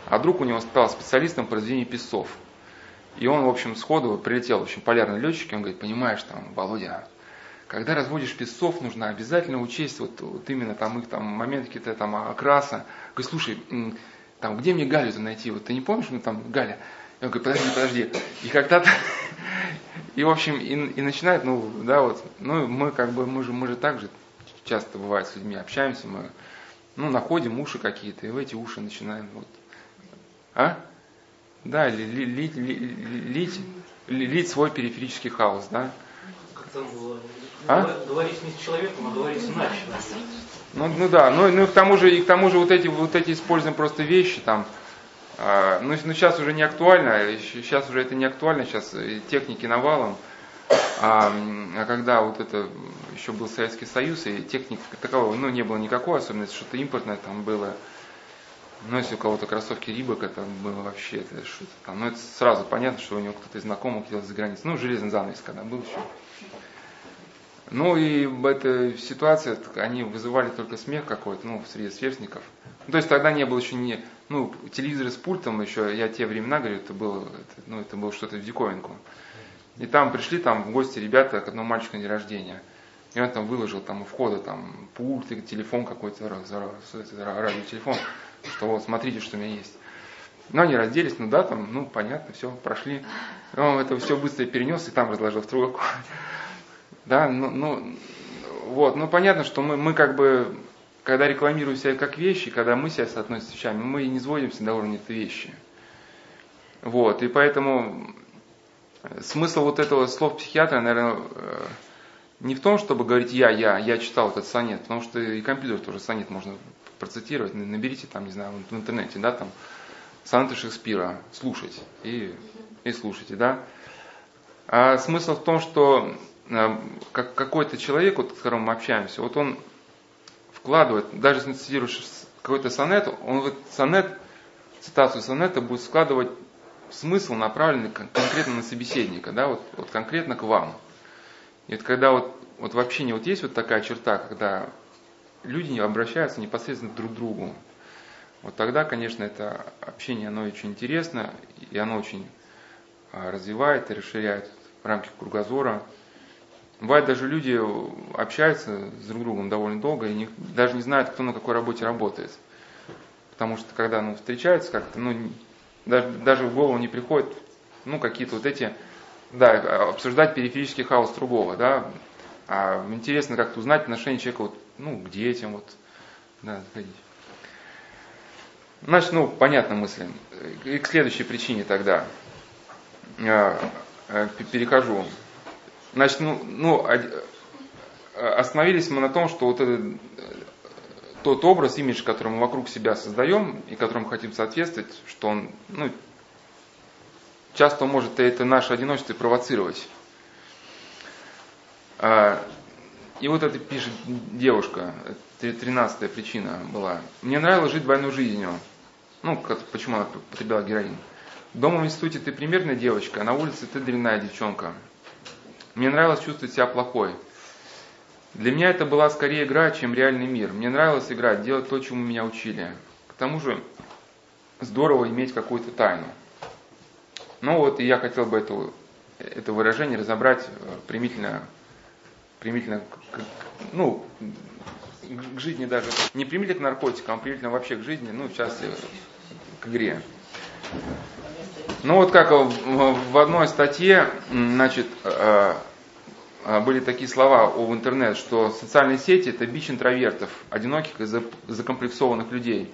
S1: А друг у него стал специалистом по разведению песцов. И он, в общем, сходу прилетел, в общем, полярный летчик, и он говорит, понимаешь, там, Володя, когда разводишь песцов, нужно обязательно учесть вот, вот именно там их там моменты какие-то там окраса. Говорит, слушай, там, где мне Галю-то найти? Вот ты не помнишь, ну там Галя? Я говорю, подожди, подожди. И когда-то, и в общем, и, и начинает, ну, да, вот, ну, мы как бы, мы же, мы же так же часто бывает с людьми общаемся, мы, ну, находим уши какие-то, и в эти уши начинаем, вот, а? Да, ли, ли, ли, лить, лить свой периферический хаос, да?
S2: Как там было? А? Говорить не с человеком, а говорить иначе.
S1: Ну, ну да, ну, ну и к тому же, и к тому же вот эти, вот эти используем просто вещи там, а, ну, ну сейчас уже не актуально, сейчас уже это не актуально, сейчас техники навалом, а, а когда вот это еще был Советский Союз, и техники такового, ну, не было никакой, особенно что-то импортное там было, ну, если у кого-то кроссовки Рибок, это было вообще, это что-то там, ну, это сразу понятно, что у него кто-то из знакомых делал за границей, ну, железный занавес когда был еще. Ну и в этой ситуации они вызывали только смех какой-то, ну, среди сверстников. Ну, то есть тогда не было еще не, ну, телевизоры с пультом еще, я те времена говорю, это было, это, ну, это было что-то в диковинку. И там пришли там в гости ребята к одному мальчику на день рождения. И он там выложил там у входа там пульт, телефон какой-то, радиотелефон, что вот смотрите, что у меня есть. Ну, они разделись, ну да, там, ну, понятно, все, прошли. Он это все быстро перенес и там разложил в другой да, ну, ну, вот, ну понятно, что мы, мы как бы, когда рекламируем себя как вещи, когда мы себя соотносим с вещами, мы не сводимся до уровня этой вещи. Вот, и поэтому смысл вот этого слов психиатра, наверное, э, не в том, чтобы говорить я, я, я читал этот сонет, потому что и компьютер тоже сонет можно процитировать, наберите там, не знаю, в интернете, да, там, сонеты Шекспира, слушать и, и слушайте, да. А смысл в том, что Э, как какой-то человек, вот, с которым мы общаемся, вот он вкладывает, даже если цитируешь какой-то сонет, он вот сонет, цитацию сонета будет складывать смысл, направленный конкретно на собеседника, да, вот, вот конкретно к вам. И вот когда вот, вот в общении вот есть вот такая черта, когда люди обращаются непосредственно друг к другу, вот тогда, конечно, это общение, оно очень интересно, и оно очень а, развивает и расширяет рамки кругозора. Бывает, даже люди общаются с друг другом довольно долго и не, даже не знают, кто на какой работе работает. Потому что когда ну, встречаются как-то, ну, даже, даже в голову не приходит, ну, какие-то вот эти, да, обсуждать периферический хаос другого, да. А интересно как-то узнать отношение человека вот, ну, к детям, вот, да, заходить. Значит, ну, понятна мысль. И к следующей причине тогда э, э, перехожу. Значит, ну, ну, остановились мы на том, что вот этот, тот образ, имидж, который мы вокруг себя создаем и которому хотим соответствовать, что он, ну, часто может это наше одиночество провоцировать. А, и вот это пишет девушка, тринадцатая причина была. Мне нравилось жить двойной жизнью. Ну, почему она потребляла героин. Дома в институте ты примерная девочка, а на улице ты дрянная девчонка. Мне нравилось чувствовать себя плохой. Для меня это была скорее игра, чем реальный мир. Мне нравилось играть, делать то, чему меня учили. К тому же здорово иметь какую-то тайну. Ну вот, и я хотел бы эту это выражение разобрать примительно, примительно к, ну, к жизни даже, не примительно к наркотикам, а примительно вообще к жизни, ну, в частности, к игре. Ну вот как в одной статье, значит, были такие слова в интернет, что социальные сети это бич интровертов, одиноких и закомплексованных людей.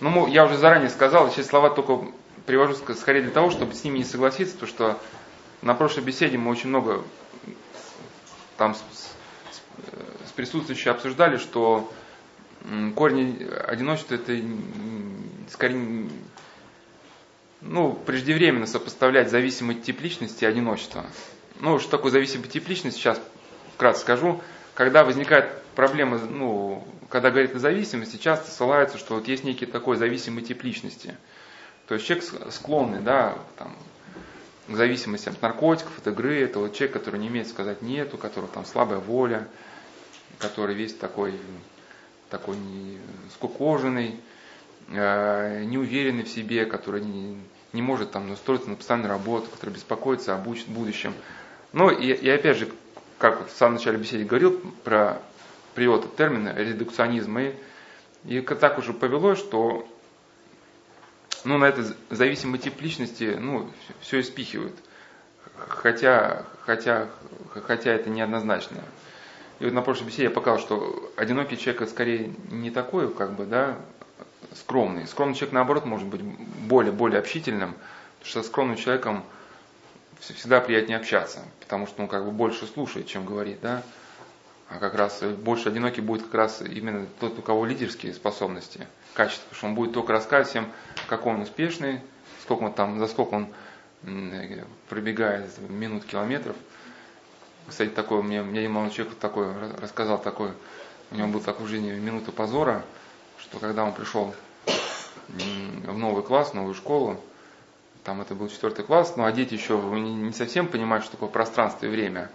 S1: Ну, я уже заранее сказал, сейчас слова только привожу скорее для того, чтобы с ними не согласиться, потому что на прошлой беседе мы очень много там с, с, с присутствующими обсуждали, что корень одиночества это скорее ну, преждевременно сопоставлять зависимый тип личности и одиночество. Ну, что такое зависимый тип личности, сейчас вкратце скажу. Когда возникает проблема, ну, когда говорят о зависимости, часто ссылаются, что вот есть некий такой зависимый тип личности. То есть человек склонный, да, там, к зависимости от наркотиков, от игры, это вот человек, который не умеет сказать нет, у которого там слабая воля, который весь такой, такой скукоженный, неуверенный в себе, который не, не может там устроиться на постоянную работу, который беспокоится о будущем. Ну и, и опять же, как вот в самом начале беседы говорил про привел этот термин редукционизм, и, и так уже повелось, что ну, на это зависимый тип личности, ну, все испихивают. Хотя, хотя, хотя это неоднозначно. И вот на прошлой беседе я показал, что одинокий человек скорее не такой, как бы, да, скромный. Скромный человек, наоборот, может быть более, более общительным, потому что с скромным человеком всегда приятнее общаться, потому что он как бы больше слушает, чем говорит, да. А как раз больше одинокий будет как раз именно тот, у кого лидерские способности, качества, потому что он будет только рассказывать всем, какой он успешный, сколько он там, за сколько он пробегает минут, километров. Кстати, такой, мне, мне один молодой человек такой рассказал, такой, у него был такой в жизни минута позора, что когда он пришел в новый класс, в новую школу, там это был четвертый класс, ну а дети еще не совсем понимают, что такое пространство и время.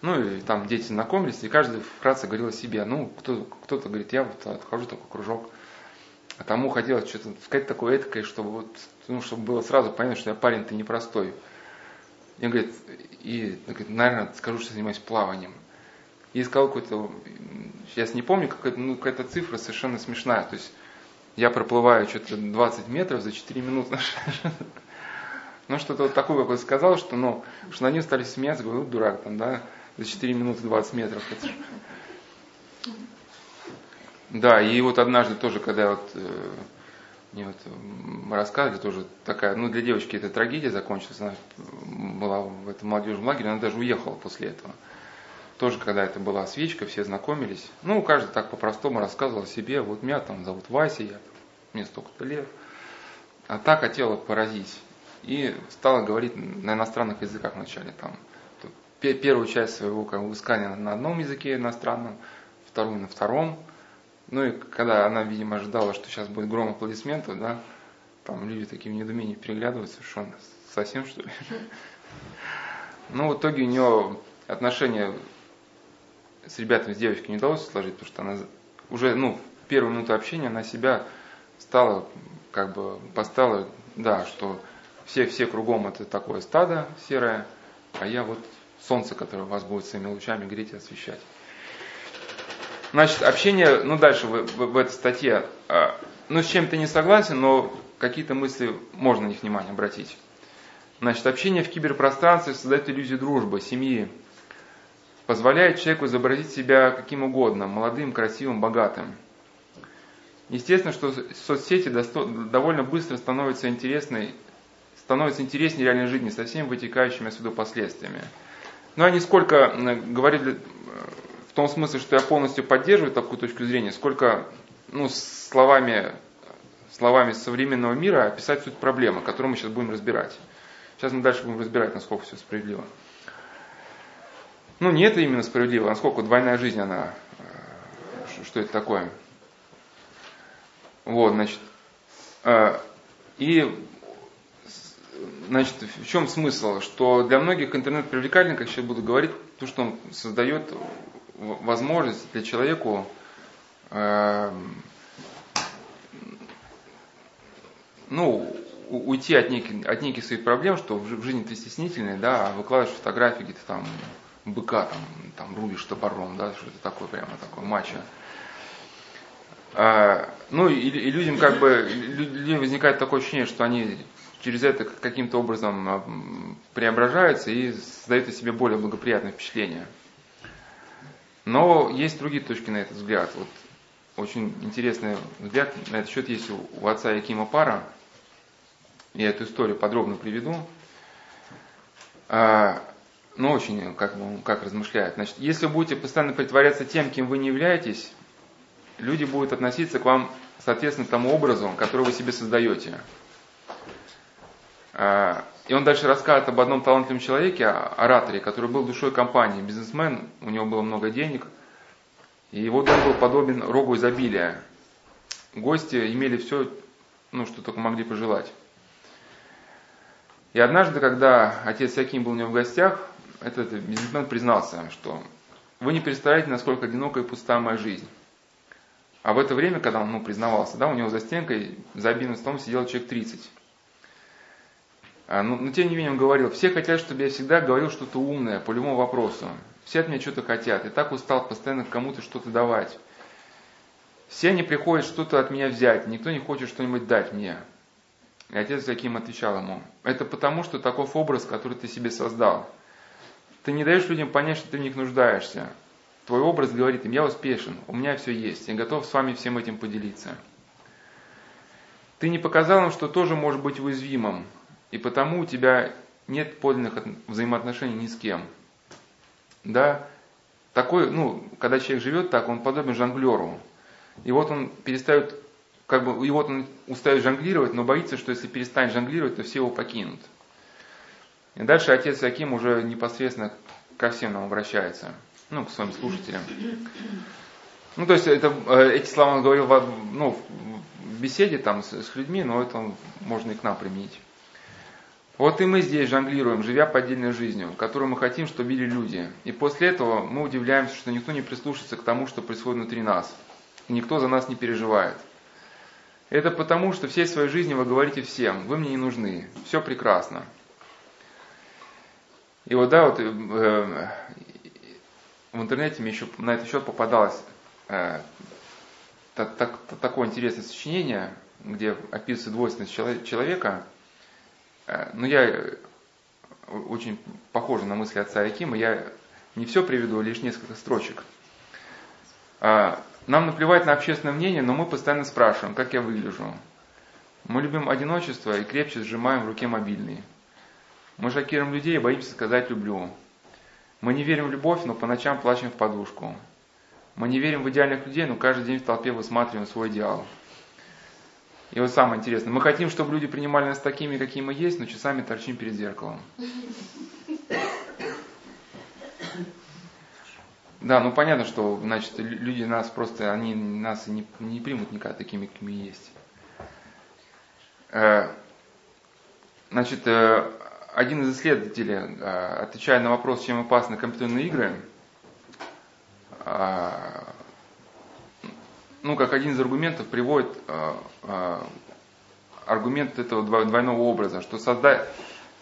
S1: Ну и там дети знакомились, и каждый вкратце говорил о себе. Ну, кто, кто-то говорит, я вот отхожу такой кружок. А тому хотелось что-то сказать такое этакое, чтобы вот, ну, чтобы было сразу понятно, что я парень-то непростой. И он говорит, и, говорит, наверное, скажу, что занимаюсь плаванием. И сказал какой-то, сейчас не помню, какая-то, ну, какая-то цифра совершенно смешная. То есть я проплываю что-то 20 метров за 4 минуты. Ну, что-то вот такое, как он сказал, что, ну, что на нее стали смеяться, говорю, ну, дурак там, да, за 4 минуты 20 метров. Да, и вот однажды тоже, когда вот э, мне вот рассказывали, тоже такая, ну для девочки это трагедия закончилась, она была в этом молодежном лагере, она даже уехала после этого. Тоже, когда это была свечка, все знакомились. Ну, каждый так по-простому рассказывал о себе. Вот меня там зовут Вася, я, мне столько-то лет. А так хотела поразить. И стала говорить на иностранных языках вначале. Там, первую часть своего как бы, высказания на одном языке иностранном, вторую на втором. Ну и когда она, видимо, ожидала, что сейчас будет гром аплодисментов, да, там люди такие в недоумении переглядываются, что он совсем что ли? Ну, в итоге у нее отношения с ребятами, с девочкой не удалось сложить, потому что она уже, ну, в первую минуту общения она себя стала, как бы, поставила, да, что все, все кругом это такое стадо серое, а я вот солнце, которое вас будет своими лучами греть и освещать. Значит, общение, ну дальше в, в, в этой статье, э, ну с чем-то не согласен, но какие-то мысли можно на них внимание обратить. Значит, общение в киберпространстве создает иллюзию дружбы, семьи, позволяет человеку изобразить себя каким угодно, молодым, красивым, богатым. Естественно, что соцсети довольно быстро становятся интересной, становятся интереснее реальной жизни со всеми вытекающими отсюда последствиями. Но я не сколько говорили э, в том смысле, что я полностью поддерживаю такую точку зрения, сколько ну, словами, словами современного мира описать суть проблемы, которую мы сейчас будем разбирать. Сейчас мы дальше будем разбирать, насколько все справедливо. Ну, не это именно справедливо, а насколько двойная жизнь, она, э, что это такое. Вот, значит, э, и Значит, в чем смысл? Что для многих интернет привлекателен, как сейчас буду говорить, то, что он создает возможность для человеку э, ну, уйти от неких, от неких своих проблем, что в жизни ты стеснительный, да, а выкладываешь фотографии где-то там быка, там, там рубишь топором, да, что-то такое прямо такое мачо. А, ну и, и людям как бы, людям возникает такое ощущение, что они через это каким-то образом преображаются и создают о себе более благоприятное впечатление. Но есть другие точки на этот взгляд. Вот очень интересный взгляд на этот счет есть у, у отца Якима Пара. Я эту историю подробно приведу. А, но очень как, как размышляет. Значит, если вы будете постоянно притворяться тем, кем вы не являетесь, люди будут относиться к вам соответственно тому образу, который вы себе создаете. А, и он дальше рассказывает об одном талантливом человеке, ораторе, который был душой компании, бизнесмен, у него было много денег, и его дом был подобен рогу изобилия. Гости имели все, ну, что только могли пожелать. И однажды, когда отец Яким был у него в гостях, этот бизнесмен признался, что вы не представляете, насколько одинокая и пустая моя жизнь. А в это время, когда он ну, признавался, да, у него за стенкой, за обеденным столом сидел человек 30. А, но, но тем не менее он говорил, все хотят, чтобы я всегда говорил что-то умное по любому вопросу. Все от меня что-то хотят. И так устал постоянно кому-то что-то давать. Все они приходят что-то от меня взять. Никто не хочет что-нибудь дать мне. И отец Яким отвечал ему, это потому, что таков образ, который ты себе создал. Ты не даешь людям понять, что ты в них нуждаешься. Твой образ говорит им, я успешен, у меня все есть, я готов с вами всем этим поделиться. Ты не показал им, что тоже может быть уязвимым, и потому у тебя нет подлинных взаимоотношений ни с кем. Да, такой, ну, когда человек живет так, он подобен жонглеру. И вот он перестает, как бы, и вот он устает жонглировать, но боится, что если перестанет жонглировать, то все его покинут. И дальше отец Аким уже непосредственно ко всем нам обращается, ну, к своим слушателям. Ну, то есть это, э, эти слова он говорил в, ну, в беседе там с, с людьми, но это можно и к нам применить. Вот и мы здесь жонглируем, живя поддельной жизнью, которую мы хотим, чтобы видели люди. И после этого мы удивляемся, что никто не прислушается к тому, что происходит внутри нас. И никто за нас не переживает. Это потому, что всей своей жизни вы говорите всем, вы мне не нужны, все прекрасно. И вот да, вот э, в интернете мне еще на этот счет попадалось э, так, так, такое интересное сочинение, где описывается двойственность человека – Э, ну, я э, очень похожа на мысли отца Якима, я не все приведу, лишь несколько строчек. А, нам наплевать на общественное мнение, но мы постоянно спрашиваем, как я выгляжу. Мы любим одиночество и крепче сжимаем в руке мобильный. Мы шокируем людей и боимся сказать «люблю». Мы не верим в любовь, но по ночам плачем в подушку. Мы не верим в идеальных людей, но каждый день в толпе высматриваем свой идеал. И вот самое интересное, мы хотим, чтобы люди принимали нас такими, какие мы есть, но часами торчим перед зеркалом. Да, ну понятно, что, значит, люди нас просто, они нас не, не примут никогда такими, какими есть. Э, значит, э, один из исследователей, э, отвечая на вопрос, чем опасны компьютерные игры, ну, как один из аргументов приводит э, э, аргумент этого двойного образа, что, созда...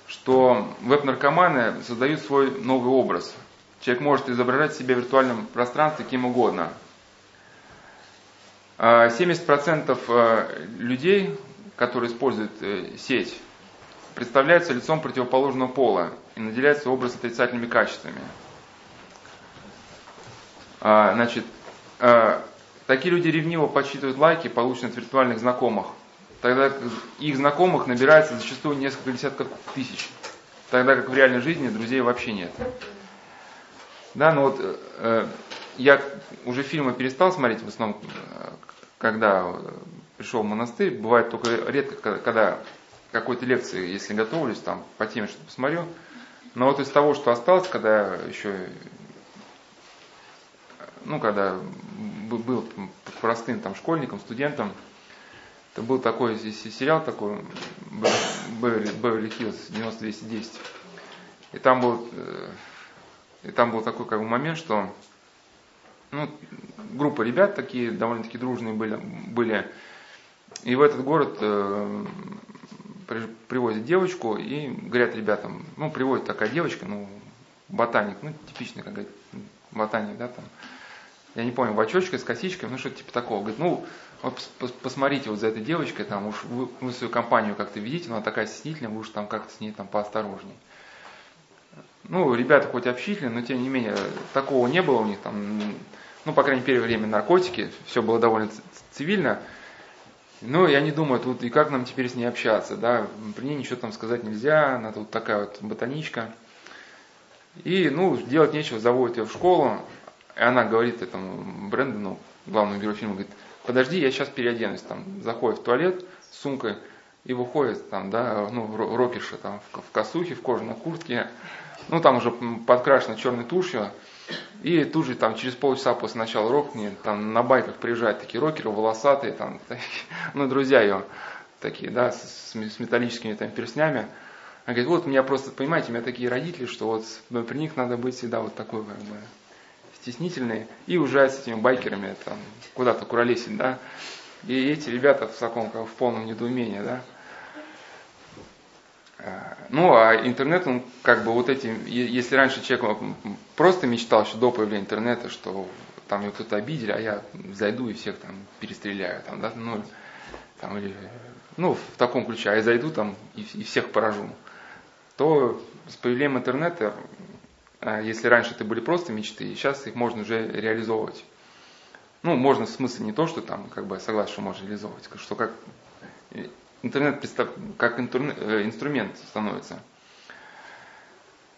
S1: что веб-наркоманы создают свой новый образ. Человек может изображать себя в виртуальном пространстве кем угодно. 70% э, людей, которые используют сеть, представляются лицом противоположного пола и наделяются образ отрицательными качествами. Значит, Такие люди ревниво подсчитывают лайки, полученные от виртуальных знакомых. Тогда их знакомых набирается зачастую несколько десятков тысяч. Тогда как в реальной жизни друзей вообще нет. Да, ну вот э, я уже фильмы перестал смотреть в основном, э, когда пришел в монастырь. Бывает только редко, когда какой-то лекции, если готовлюсь, там по теме что-то посмотрю. Но вот из того, что осталось, когда еще, ну, когда был простым там школьником, студентом. Это был такой сериал такой, Беверли Хиллз 9210. И там был, э, и там был такой как бы момент, что ну, группа ребят такие довольно-таки дружные были, были. И в этот город э, привозят девочку и говорят ребятам, ну, приводит такая девочка, ну, ботаник, ну, типичный, как говорит, ботаник, да, там, я не помню, в очочках, с косичкой, ну, что-то типа такого. Говорит, ну, вот посмотрите вот за этой девочкой, там, уж вы, вы свою компанию как-то видите, но она такая стеснительная, вы уж там как-то с ней там поосторожней. Ну, ребята хоть общительные, но тем не менее, такого не было у них там, ну, по крайней мере, время наркотики, все было довольно цивильно. Ну, я не думаю, тут и как нам теперь с ней общаться, да, при ней ничего там сказать нельзя, она тут такая вот ботаничка. И, ну, делать нечего, заводит ее в школу, и она говорит этому Брэндону, главному герою фильма, говорит, подожди, я сейчас переоденусь, там, заходит в туалет с сумкой и выходит, там, да, ну, рокерша, там, в, косухе, в кожаной куртке, ну, там уже подкрашена черной тушью, и тут же там через полчаса после начала рокни, там на байках приезжают такие рокеры, волосатые, там, такие, ну, друзья ее, такие, да, с, с металлическими там перстнями. Она говорит, вот у меня просто, понимаете, у меня такие родители, что вот при них надо быть всегда вот такой, как бы, стеснительный, и уезжать с этими байкерами там куда-то куролесить, да. И эти ребята в таком, как в полном недоумении, да. А, ну, а интернет, он как бы вот эти, если раньше человек просто мечтал еще до появления интернета, что там его кто-то обидели, а я зайду и всех там перестреляю, там, да, ну, там, или, ну, в таком ключе, а я зайду там и, и всех поражу, то с появлением интернета, а, если раньше это были просто мечты, сейчас их можно уже реализовывать. Ну, можно в смысле не то, что там, как бы, я согласен, что можно реализовывать, что как интернет как э, инструмент становится.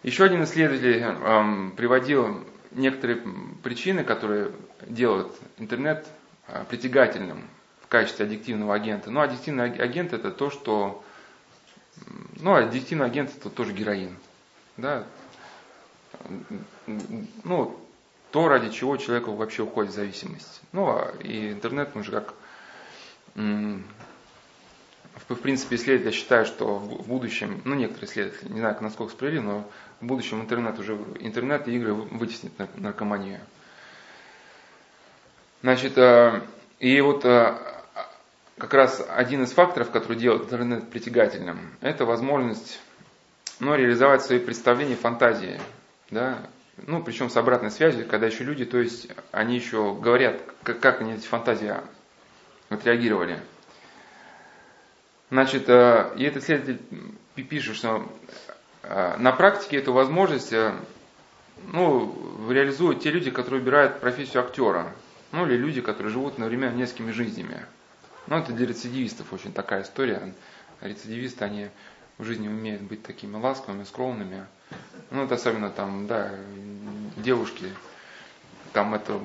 S1: Еще один исследователь эм, приводил некоторые причины, которые делают интернет э, притягательным в качестве аддиктивного агента. Но аддиктивный агент это то, что... Ну, аддиктивный агент это тоже героин. Да? Ну, то, ради чего человек вообще уходит в зависимость. Ну, а и интернет, он же как в принципе, исследователи считают, что в будущем, ну, некоторые исследователи, не знаю, насколько справедливо, но в будущем интернет уже, интернет и игры вытеснит наркоманию. Значит, э, и вот э, как раз один из факторов, который делает интернет притягательным, это возможность ну, реализовать свои представления, фантазии. Да? Ну, причем с обратной связью, когда еще люди, то есть они еще говорят, как, как они эти фантазии отреагировали. Значит, э, и этот следователь пишет, что э, на практике эту возможность э, ну, реализуют те люди, которые выбирают профессию актера. Ну, или люди, которые живут одновременно несколькими жизнями. Ну, это для рецидивистов очень такая история. Рецидивисты, они в жизни умеют быть такими ласковыми, скромными. Ну, это особенно там, да, девушки, там это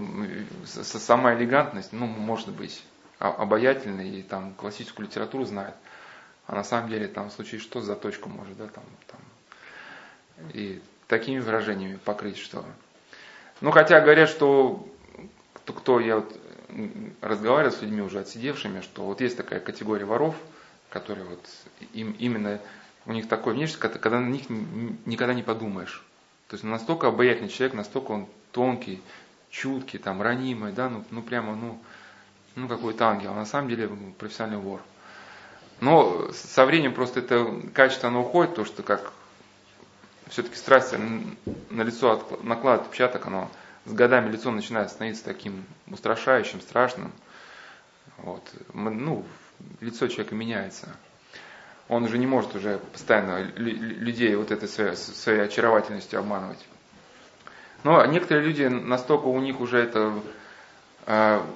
S1: сама элегантность, ну, может быть, обаятельной, и там классическую литературу знает. А на самом деле там в случае что за точку может, да, там, там. И такими выражениями покрыть, что. Ну, хотя говорят, что кто, кто я вот разговаривал с людьми уже отсидевшими, что вот есть такая категория воров, которые вот им именно у них такой внешность, когда на них никогда не подумаешь. То есть настолько обаятельный человек, настолько он тонкий, чуткий, там, ранимый, да, ну, ну прямо, ну, ну какой-то ангел, а на самом деле профессиональный вор. Но со временем просто это качество оно уходит, то что как все-таки страсть на лицо накладывает отпечаток, оно с годами лицо начинает становиться таким устрашающим, страшным. Вот. Ну, лицо человека меняется. Он уже не может уже постоянно людей вот этой своей, своей очаровательностью обманывать. Но некоторые люди настолько у них уже это а,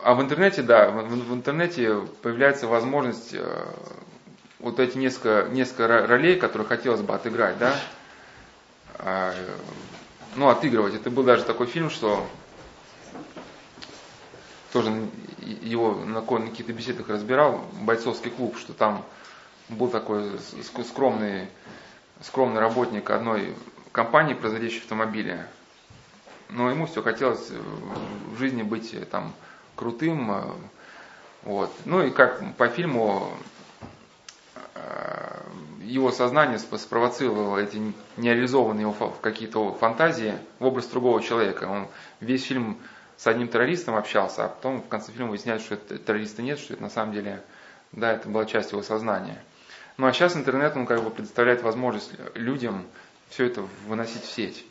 S1: а в интернете, да, в, интернете появляется возможность э, вот эти несколько, несколько ролей, которые хотелось бы отыграть, да, э, ну, отыгрывать. Это был даже такой фильм, что тоже его на каких-то беседах разбирал, бойцовский клуб, что там был такой скромный, скромный работник одной компании, производящей автомобили но ему все хотелось э, в жизни быть э, там крутым. Э, вот. Ну и как по фильму его сознание спровоцировало эти нереализованные какие-то фантазии в область другого человека. Он весь фильм с одним террористом общался, а потом в конце фильма выясняется, что это террориста нет, что это на самом деле, да, это была часть его сознания. Ну а сейчас интернет, он как бы предоставляет возможность людям все это выносить в сеть.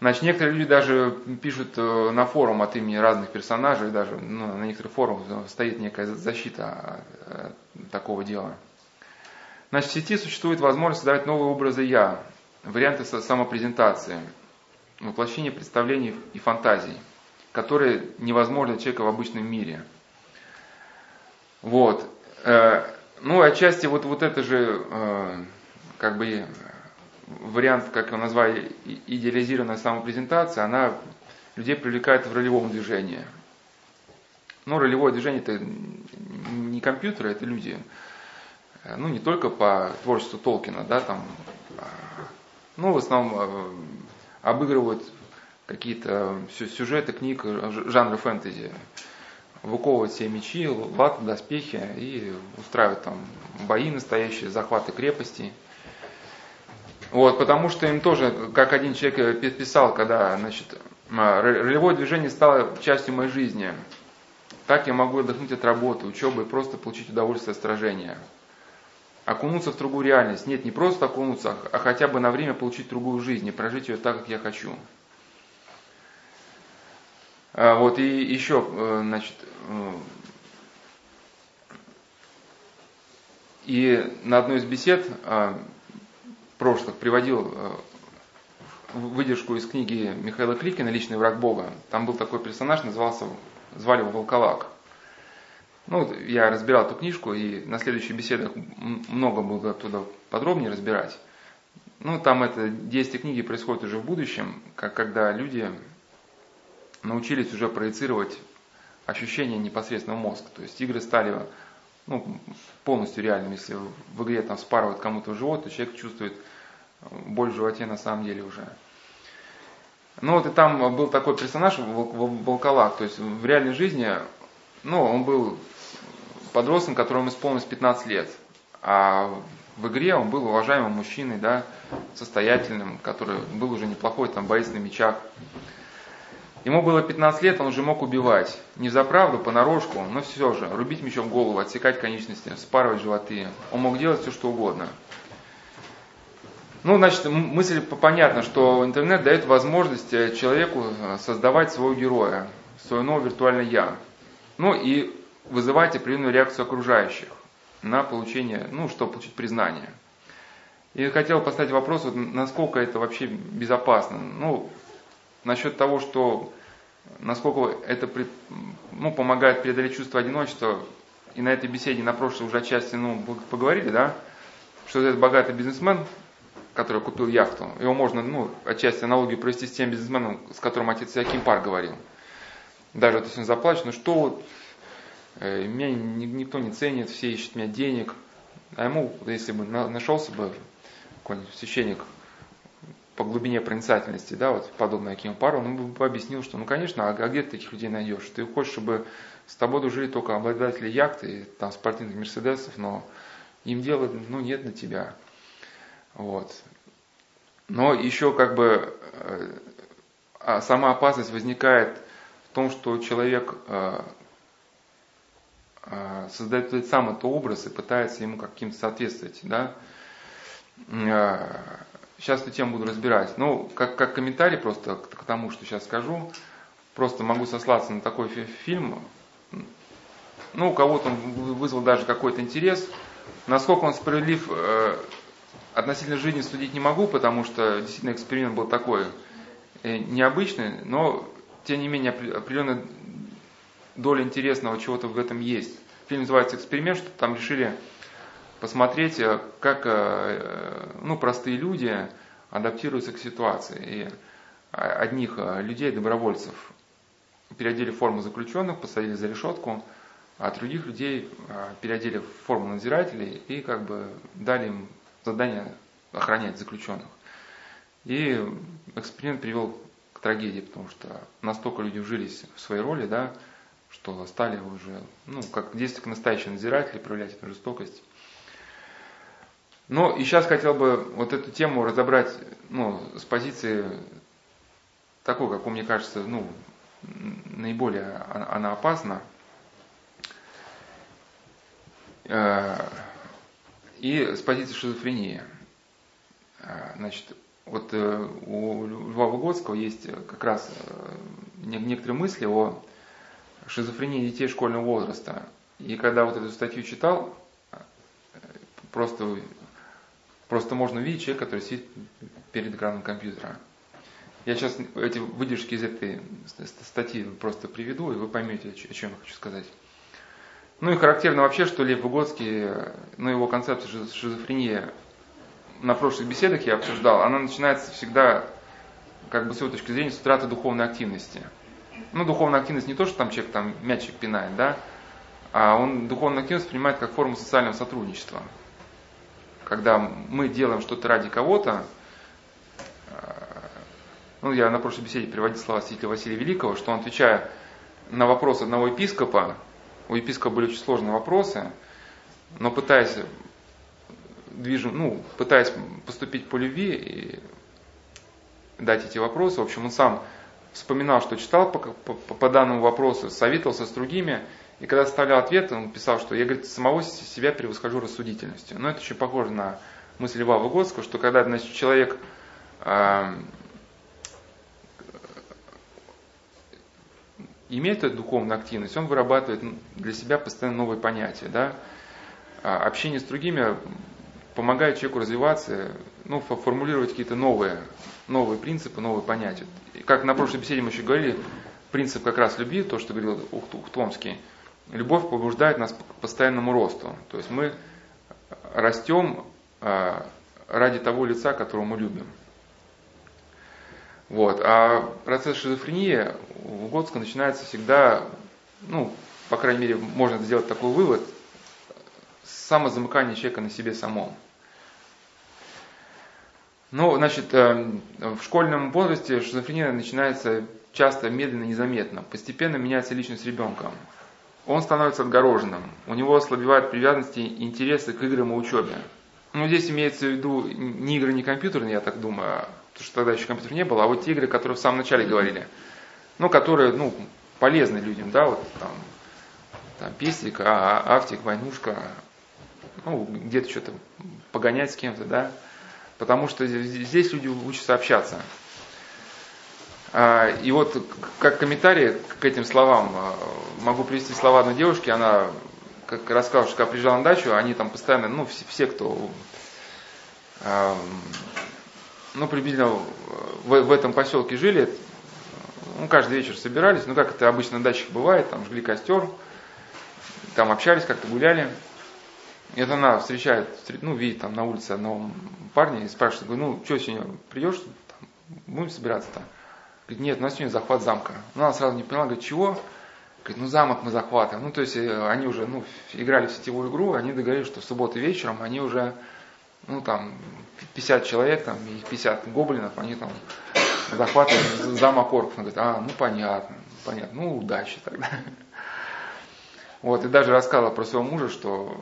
S1: Значит, некоторые люди даже пишут э, на форум от имени разных персонажей, даже ну, на некоторых форумах стоит некая защита э, такого дела. Значит, в сети существует возможность создавать новые образы «я», варианты самопрезентации, воплощение представлений и фантазий, которые невозможны человеку в обычном мире. Вот. Э, ну, отчасти вот, вот это же, как бы, вариант, как его назвали, идеализированная самопрезентация, она людей привлекает в ролевом движении. Но ролевое движение это не компьютеры, это люди. Ну, не только по творчеству Толкина, да, там, ну, в основном э, обыгрывают какие-то сюжеты книг жанра фэнтези. Выковывают себе мечи, латы, доспехи и устраивают там бои настоящие, захваты крепостей. Вот, потому что им тоже, как один человек э, писал, когда значит, ролевое движение стало частью моей жизни. Так я могу отдохнуть от работы, учебы и просто получить удовольствие от сражения. Окунуться в другую реальность. Нет, не просто окунуться, а хотя бы на время получить другую жизнь и прожить ее так, как я хочу. А, вот и еще, э, значит, э, и на одной из бесед а, прошлых приводил э, выдержку из книги Михаила Кликина «Личный враг Бога». Там был такой персонаж, назывался, звали его Волколак. Ну, я разбирал эту книжку, и на следующих беседах много буду оттуда подробнее разбирать. Ну, там это действие книги происходит уже в будущем, как когда люди научились уже проецировать ощущения непосредственно в мозг. То есть игры стали ну, полностью реальным. Если в игре там спарывают кому-то живот, то человек чувствует боль в животе на самом деле уже. Ну вот и там был такой персонаж, Волколак, то есть в реальной жизни, ну, он был подростком, которому исполнилось 15 лет, а в игре он был уважаемым мужчиной, да, состоятельным, который был уже неплохой, там, боец на мечах. Ему было 15 лет, он уже мог убивать. Не за правду, понарошку, но все же. Рубить мечом голову, отсекать конечности, спарывать животы. Он мог делать все, что угодно. Ну, значит, мысль понятна, что интернет дает возможность э, человеку э, создавать своего героя, свое новое виртуальное «я». Ну и вызывать определенную реакцию окружающих на получение, ну, чтобы получить признание. И хотел поставить вопрос, вот, насколько это вообще безопасно. Ну, насчет того, что насколько это ну, помогает преодолеть чувство одиночества, и на этой беседе на прошлой уже отчасти ну, поговорили, да, что этот богатый бизнесмен, который купил яхту, его можно, ну, отчасти аналогию провести с тем бизнесменом, с которым отец Яким Пар говорил. Даже если он заплачет, ну что вот, э, меня никто не ценит, все ищут меня денег, а ему, если бы нашелся бы какой-нибудь священник по глубине проницательности, да, вот подобно Акиму Пару, он бы объяснил, что, ну, конечно, а, а где ты таких людей найдешь? Ты хочешь, чтобы с тобой дружили только обладатели яхты, там, спортивных мерседесов, но им дела, ну, нет на тебя. Вот. Но еще как бы э, а сама опасность возникает в том, что человек э, э, создает сам этот образ и пытается ему каким-то соответствовать. Да? Сейчас эту тему буду разбирать. Ну, как, как комментарий просто к, к тому, что сейчас скажу, просто могу сослаться на такой фильм. Ну, у кого-то он вызвал даже какой-то интерес. Насколько он справедлив, относительно жизни судить не могу, потому что действительно эксперимент был такой э, необычный, но тем не менее определенная доля интересного чего-то в этом есть. Фильм называется «Эксперимент», что там решили посмотреть, э, как э, ну, простые люди адаптируются к ситуации. И одних людей, добровольцев, переодели в форму заключенных, посадили за решетку, а других людей переодели в форму надзирателей и как бы дали им задание охранять заключенных. И эксперимент привел к трагедии, потому что настолько люди вжились в свои роли, да, что стали уже, ну, как действовать как настоящие надзиратели, проявлять эту жестокость. Но и сейчас хотел бы вот эту тему разобрать ну, с позиции такой, как мне кажется, ну, наиболее она опасна. Э, и с позиции шизофрении. А, значит, вот э, у Льва Выгодского есть как раз э, некоторые мысли о шизофрении детей школьного возраста. И когда вот эту статью читал, просто, просто можно увидеть человека, который сидит перед экраном компьютера. Я сейчас эти выдержки из этой статьи просто приведу, и вы поймете, о чем я хочу сказать. Ну и характерно вообще, что Лев Выгодский, ну его концепция шизофрении на прошлых беседах я обсуждал, она начинается всегда, как бы с его точки зрения, с утраты духовной активности. Ну, духовная активность не то, что там человек там мячик пинает, да, а он духовную активность принимает как форму социального сотрудничества. Когда мы делаем что-то ради кого-то, э, ну, я на прошлой беседе приводил слова святителя Василия Великого, что он, отвечая на вопрос одного епископа, у епископа были очень сложные вопросы, но пытаясь движем, ну, пытаясь поступить по любви и дать эти вопросы, в общем, он сам вспоминал, что читал по, по, по данному вопросу, советовался с другими, и когда оставлял ответ, он писал, что я, говорит, самого себя превосхожу рассудительностью. Но это очень похоже на мысль Льва Выгодского, что когда значит, человек э, имеет эту духовную активность, он вырабатывает для себя постоянно новые понятия. Да? А общение с другими помогает человеку развиваться, ну, формулировать какие-то новые, новые принципы, новые понятия. И как на прошлой беседе мы еще говорили, принцип как раз любви, то, что говорил Ухтомский, любовь побуждает нас к постоянному росту. То есть мы растем а, ради того лица, которого мы любим. Вот. А процесс шизофрении у Готска начинается всегда, ну, по крайней мере, можно сделать такой вывод, самозамыкание человека на себе самом. Ну, значит, э, в школьном возрасте шизофрения начинается часто медленно, незаметно. Постепенно меняется личность ребенка. Он становится отгороженным. У него ослабевают привязанности и интересы к играм и учебе. Ну, здесь имеется в виду не игры, не компьютерные, я так думаю, потому что тогда еще компьютер не было, а вот те игры, которые в самом начале говорили. Ну, которые, ну, полезны людям, да, вот там, там песик, а, а, автик, войнушка, ну, где-то что-то погонять с кем-то, да, потому что здесь люди учатся общаться. А, и вот как комментарий к этим словам а, могу привести слова одной девушки, она как рассказывала, что когда приезжала на дачу, они там постоянно, ну, все, все кто, ну, приблизительно в, в этом поселке жили, ну, каждый вечер собирались, ну, как это обычно на дачах бывает, там жгли костер, там общались, как-то гуляли. И это она встречает, ну, видит там на улице одного парня и спрашивает, ну, что сегодня придешь, там, будем собираться там. Говорит, нет, у нас сегодня захват замка. Ну, она сразу не поняла, говорит, чего? Говорит, ну замок мы захватываем. Ну, то есть э, они уже ну, играли в сетевую игру, они договорились, что в субботу вечером они уже, ну там, 50 человек, там, и 50 гоблинов, они там захватывают замок орков. Он говорит, а, ну понятно, понятно, ну удачи тогда. Вот, и даже рассказывала про своего мужа, что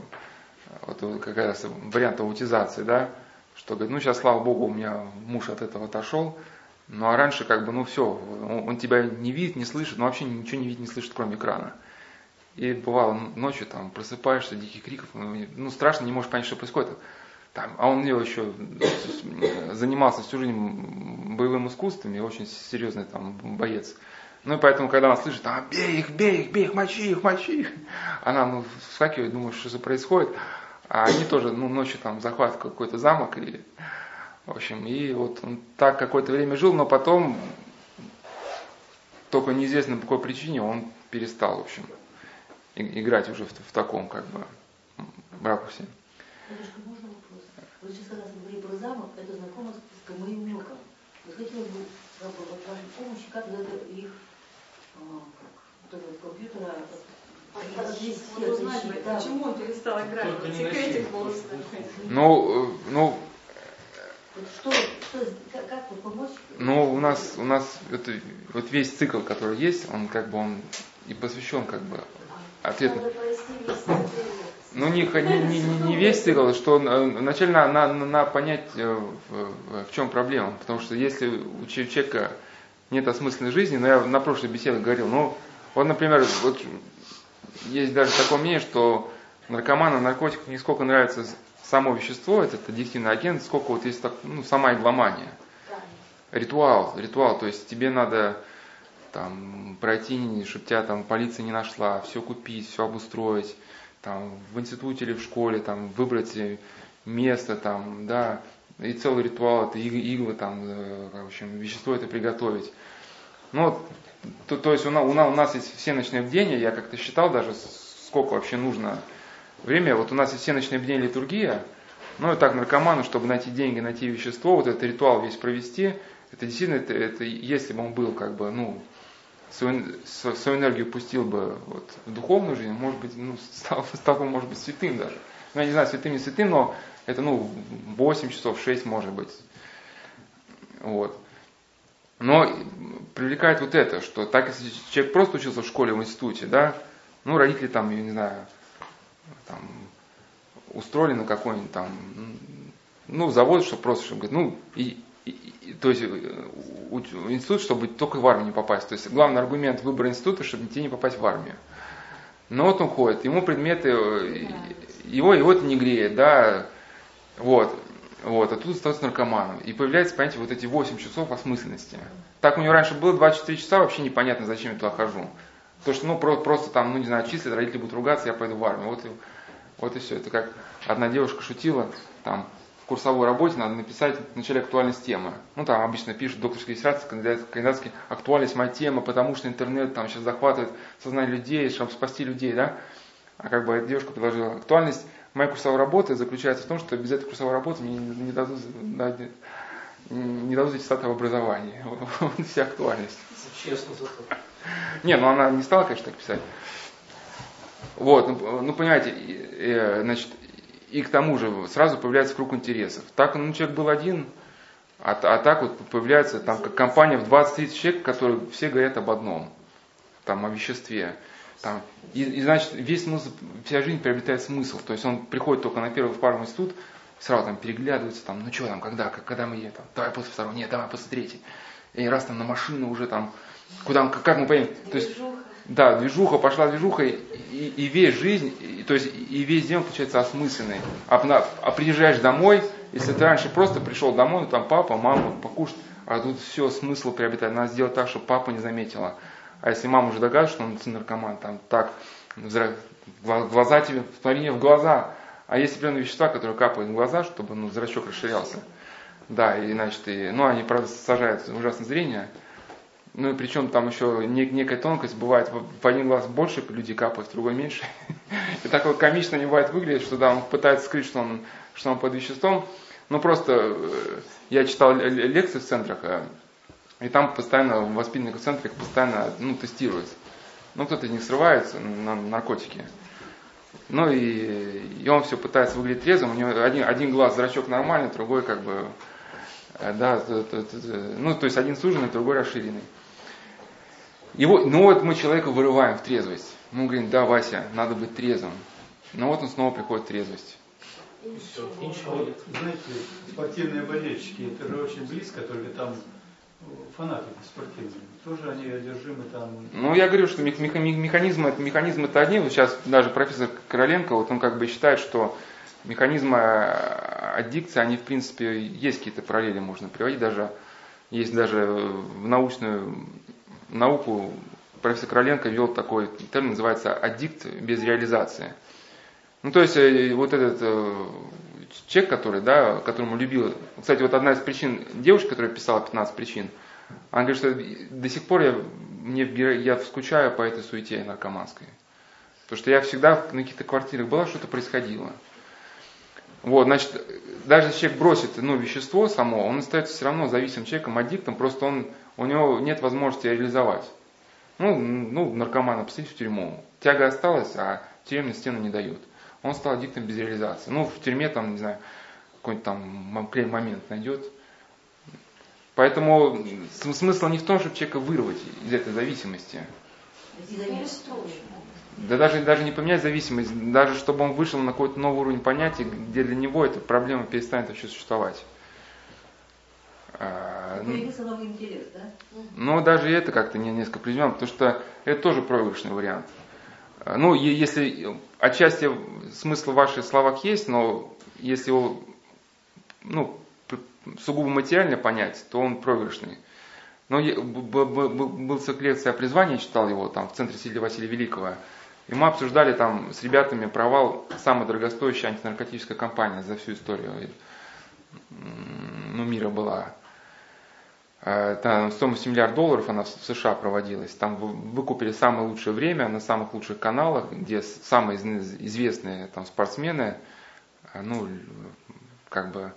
S1: вот как раз вариант аутизации, да, что говорит, ну сейчас, слава богу, у меня муж от этого отошел, ну а раньше как бы, ну все, он тебя не видит, не слышит, ну вообще ничего не видит, не слышит, кроме экрана. И бывало ночью там просыпаешься, диких криков, ну, ну страшно, не можешь понять, что происходит. Там, а он ее еще занимался всю жизнь боевым искусством и очень серьезный там боец. Ну и поэтому, когда она слышит, а, бей их, бей их, бей их, мочи их, мочи их, она ну, вскакивает, думает, что же происходит. А они тоже ну, ночью там захватывают какой-то замок и в общем, и вот он так какое-то время жил, но потом, только неизвестно по какой причине, он перестал, в общем, играть уже в, в таком, как бы, ракурсе.
S3: Дедушка, можно вопрос? Вы сейчас когда говорили про замок, это знакомо с моим внуком. Вот хотелось бы вот, вашей помощи, как это их вот этого компьютера
S4: почему он перестал играть? Секретик был.
S1: Ну, ну,
S3: что, что, как, как помочь?
S1: Ну, у нас, у нас это, вот весь цикл, который есть, он как бы он и посвящен как бы ответ. Ну, не, не, не, не весь цикл, что начально надо, надо понять, э, в, в чем проблема. Потому что если у человека нет осмысленной жизни, но я на прошлой беседе говорил, ну, вот, например, вот есть даже такое мнение, что наркоманам, наркотикам не сколько нравится само вещество, этот аддиктивный агент, сколько вот есть так, ну, сама игломания. Ритуал, ритуал, то есть тебе надо там пройти, чтобы тебя там полиция не нашла, все купить, все обустроить, там в институте или в школе, там выбрать место, там, да, и целый ритуал, это иглы, там, э, в общем, вещество это приготовить. Ну, то, то есть у нас, у нас есть все ночные бдения, я как-то считал даже, сколько вообще нужно время. Вот у нас все ночные бдения литургия, ну и так наркоману, чтобы найти деньги, найти вещество, вот этот ритуал весь провести, это действительно, это, это если бы он был как бы, ну, свою, свою энергию пустил бы вот, в духовную жизнь, может быть, ну, стал, стал бы, может быть, святым даже. Ну, я не знаю, святым не святым, но это, ну, 8 часов, 6 может быть. Вот. Но привлекает вот это, что так, если человек просто учился в школе, в институте, да, ну, родители там, я не знаю, там, устроили на какой-нибудь там, ну, завод, чтобы просто, чтобы, ну, и, и, то есть э, институт, чтобы только в армию не попасть. То есть главный аргумент выбора института, чтобы тебе не попасть в армию. Но вот он ходит, ему предметы, э, его, его это не греет, да, вот. Вот, а тут становится наркоманом. И появляется, понимаете, вот эти 8 часов осмысленности. Так у него раньше было 24 часа, вообще непонятно, зачем я туда хожу. То, что, ну, просто, просто там, ну, не знаю, числят, родители будут ругаться, я пойду в армию. Вот вот и все. Это как одна девушка шутила, там, в курсовой работе надо написать в начале актуальность темы. Ну, там обычно пишут докторские диссертации, кандидатские, актуальность моя тема, потому что интернет там сейчас захватывает сознание людей, чтобы спасти людей, да. А как бы эта девушка предложила актуальность Моя курсовая работа заключается в том, что без этой курсовой работы мне не, дадут, не дадут аттестата в образовании. Вот вся актуальность.
S2: Честно зато.
S1: Не, ну она не стала, конечно, так писать. Вот, ну, ну понимаете, э, значит, и к тому же сразу появляется круг интересов. Так, ну, человек был один, а, а так вот появляется там как компания в 20-30 человек, которые все говорят об одном, там, о веществе. Там, и, и значит, весь смысл, вся жизнь приобретает смысл. То есть он приходит только на первый пару институт, сразу там переглядывается, там, ну что там, когда, как, когда мы едем, там, давай после второго, нет, давай после третьей. И раз там на машину уже там, куда, как, как мы поедем. То есть, да, движуха, пошла движуха, и, и, весь жизнь, и, то есть и весь день получается осмысленный. А, а приезжаешь домой, если ты раньше просто пришел домой, ну там папа, мама, покушать, а тут все смысл приобретает. Надо сделать так, чтобы папа не заметила. А если мама уже догадывается, что он наркоман, там так, глаза тебе, смотри в глаза. А есть определенные вещества, которые капают в глаза, чтобы ну, зрачок расширялся. Да, и значит, и, ну, они, правда, сажают ужасное зрение. Ну, и причем там еще нек- некая тонкость бывает, в, один глаз больше людей капает, в другой меньше. И так вот комично не бывает выглядит, что он пытается скрыть, что он, что он под веществом. Ну, просто э, я читал лекции в центрах, э, и там постоянно в воспитанных центрах постоянно ну, тестируется. Ну, кто-то из них срывается на наркотики. Ну и, и он все пытается выглядеть трезвым, у него один, один глаз, зрачок нормальный, другой как бы, э, да, ну то есть один суженный, другой расширенный. Его, ну вот мы человека вырываем в трезвость. Мы говорим, да, Вася, надо быть трезвым. Но вот он снова приходит в трезвость.
S2: все, ничего
S5: Знаете, спортивные болельщики, это же очень близко, только там фанатики спортивные, тоже они одержимы там.
S1: Ну, я говорю, что механизмы, механизмы это одни. Вот сейчас даже профессор Короленко, вот он как бы считает, что механизмы аддикции, они в принципе есть какие-то параллели можно приводить, даже есть даже в научную науку профессор Короленко ввел такой термин, называется аддикт без реализации. Ну, то есть, э, вот этот э, человек, который, да, которому любил. Кстати, вот одна из причин, девушка, которая писала 15 причин, она говорит, что до сих пор я, мне, я скучаю по этой суете наркоманской. Потому что я всегда на каких-то квартирах была, что-то происходило. Вот, значит, даже если человек бросит ну, вещество само, он остается все равно зависимым человеком, аддиктом, просто он, у него нет возможности реализовать. Ну, ну наркомана посадить в тюрьму. Тяга осталась, а тюремные стены не дают он стал аддиктом без реализации. Ну, в тюрьме там, не знаю, какой-нибудь там момент найдет. Поэтому смысл не в том, чтобы человека вырвать из этой зависимости. Да даже, даже не поменять зависимость, даже чтобы он вышел на какой-то новый уровень понятий, где для него эта проблема перестанет вообще существовать.
S3: А, Появился новый интерес, да?
S1: Ну, даже это как-то не несколько приземлено, потому что это тоже проигрышный вариант. ну, если отчасти смысл в ваших словах есть, но если его ну, сугубо материально понять, то он проигрышный. Но был цикл лекции о призвании, читал его там в центре Сильвия Василия Великого. И мы обсуждали там с ребятами провал самой дорогостоящей антинаркотической кампании за всю историю ну, мира была. Э, там стоимость миллиард долларов она в США проводилась. Там выкупили самое лучшее время на самых лучших каналах, где самые известные там, спортсмены, э, ну, как бы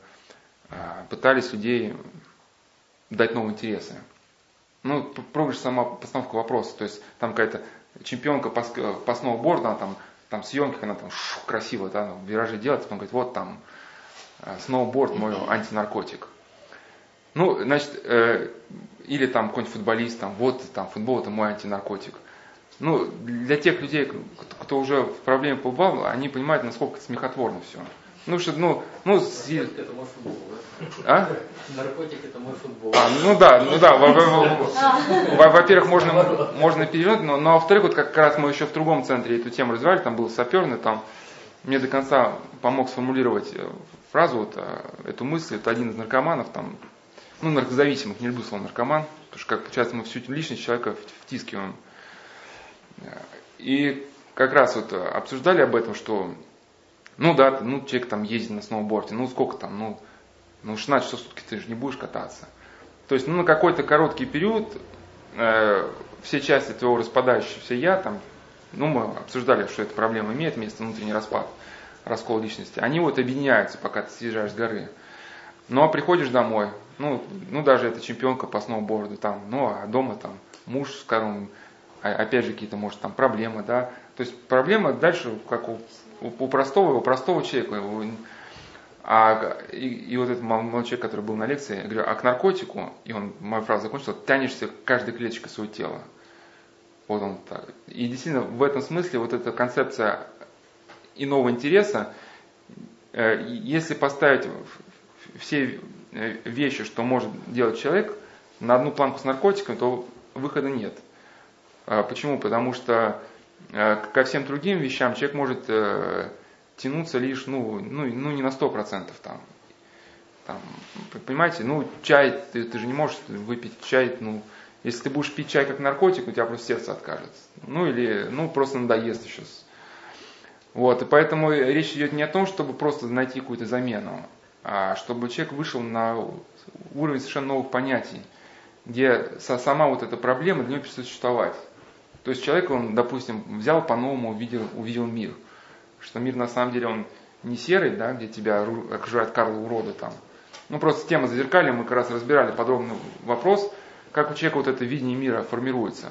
S1: э, пытались людей дать новые интересы. Ну, проигрыш сама постановка вопроса. То есть там какая-то чемпионка по, сноуборду, она там, там съемки, она там шу, красиво, да, виражи делает, потом говорит, вот там сноуборд мой антинаркотик. Ну, значит, э, или там какой-нибудь футболист, там, вот там футбол это мой антинаркотик. Ну, для тех людей, кто уже в проблеме побывал, они понимают, насколько это смехотворно все. Ну, что, ну, ну,
S2: Наркотик это мой футбол, да?
S1: А?
S2: Наркотик это мой футбол.
S1: А, ну да, ну да, во-первых, можно, можно перевернуть, но, но во-вторых, вот как раз мы еще в другом центре эту тему развивали, там был саперный, там мне до конца помог сформулировать э, фразу, вот, э, эту мысль, это один из наркоманов, там, ну, наркозависимых, не люблю слово наркоман, потому что, как часто мы всю личность человека втискиваем. И как раз вот обсуждали об этом, что, ну да, ну человек там ездит на сноуборде, ну сколько там, ну, ну 16 часов в сутки ты же не будешь кататься. То есть, ну, на какой-то короткий период э, все части твоего распадающегося я, там, ну, мы обсуждали, что эта проблема имеет место, внутренний распад, раскол личности, они вот объединяются, пока ты съезжаешь с горы. Но приходишь домой, ну, ну даже это чемпионка по сноуборду, там, ну а дома там муж, скажем, опять же какие-то, может, там проблемы, да. То есть проблема дальше, как у, у, простого, у простого человека. А, и, и вот этот молодой человек, который был на лекции, я говорю, а к наркотику, и он, моя фраза закончила, тянешься каждой клеточкой своего тела. Вот он так. И действительно, в этом смысле вот эта концепция иного интереса, э, если поставить все вещи, что может делать человек, на одну планку с наркотиками, то выхода нет. А почему? Потому что э, ко всем другим вещам человек может э, тянуться лишь, ну, ну, ну не на 100% там. там. Понимаете, ну чай, ты, ты же не можешь выпить чай, ну, если ты будешь пить чай как наркотик, у тебя просто сердце откажется. Ну или, ну просто надоест еще. Вот, и поэтому речь идет не о том, чтобы просто найти какую-то замену, чтобы человек вышел на уровень совершенно новых понятий, где сама вот эта проблема для него перестает существовать. То есть человек, он, допустим, взял по-новому, увидел, увидел мир. Что мир на самом деле он не серый, да, где тебя окружает Карл урода там. Ну просто тема зазеркали, мы как раз разбирали подробный вопрос, как у человека вот это видение мира формируется.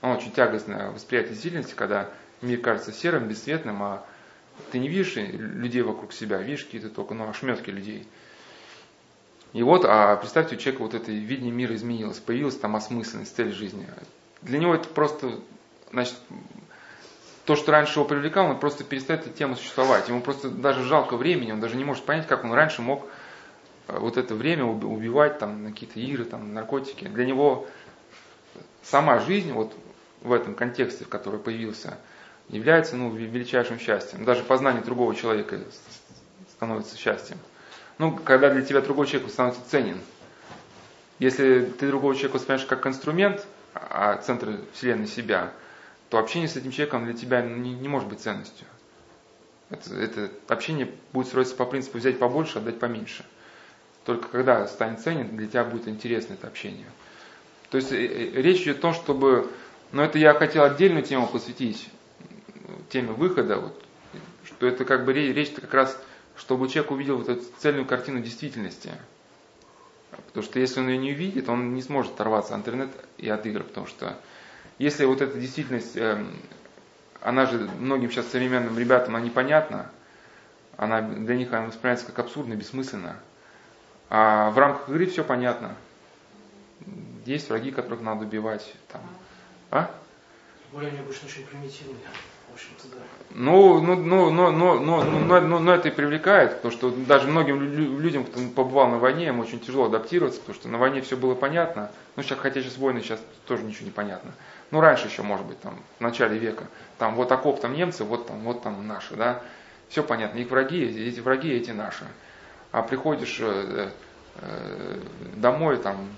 S1: Оно очень тягостное восприятие сильности, когда мир кажется серым, бесцветным, а ты не видишь людей вокруг себя, видишь какие-то только ну, ошметки людей. И вот, а представьте, у человека вот это видение мира изменилось, появилась там осмысленность, цель жизни. Для него это просто, значит, то, что раньше его привлекало, он просто перестает эта тема существовать. Ему просто даже жалко времени, он даже не может понять, как он раньше мог э, вот это время убивать там, на какие-то игры, там, наркотики. Для него сама жизнь вот в этом контексте, в котором появился, является ну, величайшим счастьем. Даже познание другого человека становится счастьем. Ну, когда для тебя другой человек становится ценен. Если ты другого человека воспринимаешь как инструмент, а центр Вселенной себя, то общение с этим человеком для тебя не, не может быть ценностью. Это, это общение будет строиться по принципу взять побольше, отдать поменьше. Только когда станет ценен, для тебя будет интересно это общение. То есть э, э, речь идет о том, чтобы, но это я хотел отдельную тему посвятить, теме выхода, вот, что это как бы речь-то как раз, чтобы человек увидел вот эту цельную картину действительности. Потому что если он ее не увидит, он не сможет оторваться от интернета и от игр, потому что если вот эта действительность, эм, она же многим сейчас современным ребятам, она непонятна, она для них она воспринимается как абсурдно, бессмысленно. А в рамках игры все понятно. Есть враги, которых надо убивать. Там. А?
S2: более обычно очень примитивные. Да.
S1: Ну, ну, ну, но, но, но, но, но, но это и привлекает, потому что даже многим людям, кто побывал на войне, им очень тяжело адаптироваться, потому что на войне все было понятно. Ну, сейчас, хотя сейчас войны, сейчас тоже ничего не понятно. Ну, раньше еще, может быть, там, в начале века, там вот окоп, там немцы, вот там, вот там наши, да. Все понятно, их враги, эти враги, эти наши. А приходишь э, э, домой, там,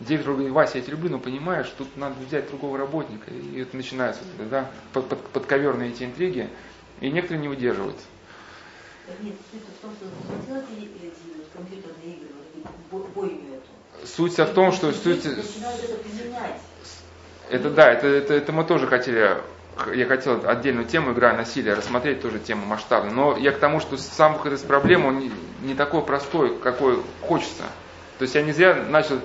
S1: директор говорит, Вася, я тебя люблю, но понимаешь, тут надо взять другого работника. И это начинается, да, под, под, подковерные эти интриги. И некоторые не выдерживают.
S3: Нет, суть в том, что захватила эти, эти компьютерные игры, вот бойню эту.
S1: Суть в том, что суть...
S3: Это
S1: да, это, это, это мы тоже хотели, я хотел отдельную тему игра насилия рассмотреть, тоже тему масштабную. Но я к тому, что сам выход из проблемы, он не, не такой простой, какой хочется. То есть я не зря начал